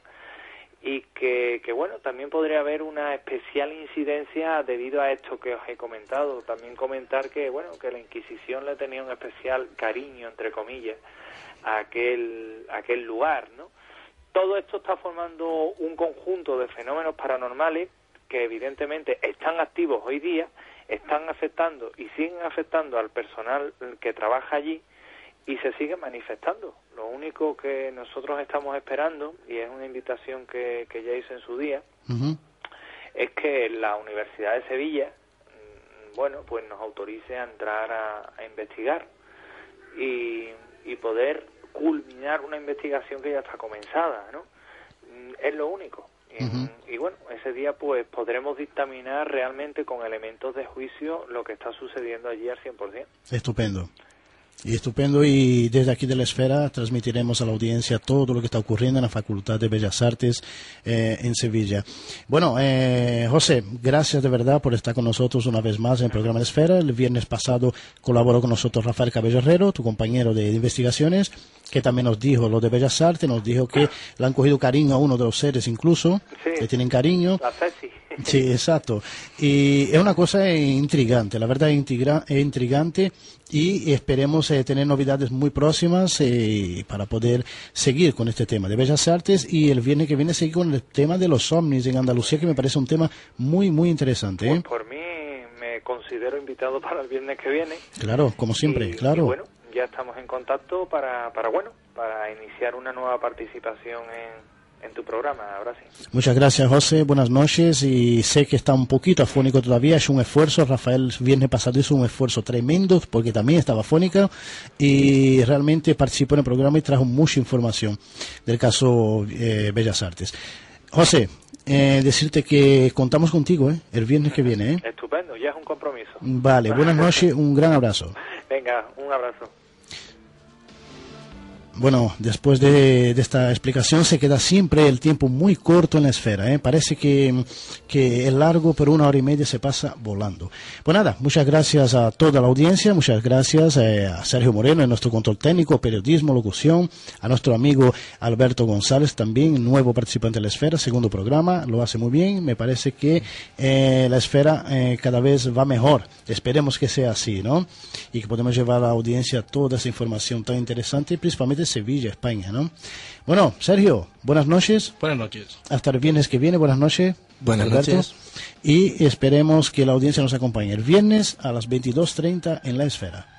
y que, bueno, también podría haber una especial incidencia debido a esto que os he comentado. También comentar que, bueno, que la Inquisición le tenía un especial cariño, entre comillas, a aquel, aquel lugar, ¿no? Todo esto está formando un conjunto de fenómenos paranormales que evidentemente están activos hoy día, están afectando y siguen afectando al personal que trabaja allí y se siguen manifestando. Lo único que nosotros estamos esperando, y es una invitación que, ya hice en su día, es que la Universidad de Sevilla, mm, bueno, pues nos autorice a entrar a, investigar y, y poder culminar una investigación que ya está comenzada, ¿no? Mm, es lo único. Y, bueno, ese día pues podremos dictaminar realmente con elementos de juicio lo que está sucediendo allí al 100%. Estupendo. Y estupendo, y desde aquí de la esfera transmitiremos a la audiencia todo lo que está ocurriendo en la Facultad de Bellas Artes eh, en Sevilla. Bueno, eh, José, gracias de verdad por estar con nosotros una vez más en el programa de Esfera. El viernes pasado colaboró con nosotros Rafael Cabello Herrero, tu compañero de investigaciones, que también nos dijo lo de Bellas Artes, nos dijo que le han cogido cariño a uno de los seres incluso, que tienen cariño. Sí, exacto. Y es una cosa intrigante, la verdad es intrigante y esperemos eh, tener novedades muy próximas eh, para poder seguir con este tema de Bellas Artes y el viernes que viene seguir con el tema de los ovnis en Andalucía que me parece un tema muy muy interesante. ¿eh? Pues por mí me considero invitado para el viernes que viene. Claro, como siempre, claro. bueno, ya estamos en contacto para, para bueno, para iniciar una nueva participación en en tu programa, ahora sí. Muchas gracias, José. Buenas noches. Y sé que está un poquito afónico todavía. Es un esfuerzo. Rafael viernes pasado hizo un esfuerzo tremendo porque también estaba afónica y realmente participó en el programa y trajo mucha información del caso eh, Bellas Artes. José, eh, decirte que contamos contigo ¿eh? el viernes que viene. ¿eh? Estupendo, ya es un compromiso. Vale, buenas noches, un gran abrazo. Venga, un abrazo. Bueno, después de, esta explicación se queda siempre el tiempo muy corto en la esfera. ¿eh? Parece que, que es largo, pero una hora y media se pasa volando. Pues nada, muchas gracias a toda la audiencia, muchas gracias eh, a Sergio Moreno, en nuestro control técnico, periodismo, locución, a nuestro amigo Alberto González, también nuevo participante de la esfera, segundo programa, lo hace muy bien. Me parece que eh, la esfera cada vez va mejor. Esperemos que sea así, ¿no? Y que podamos llevar a la audiencia toda esa información tan interesante, principalmente Sevilla, España, ¿no? Bueno, Sergio, buenas noches. Buenas noches. Hasta el viernes que viene, buenas noches. Buenas noches. Y esperemos que la audiencia nos acompañe el viernes a las 22.30 en La Esfera.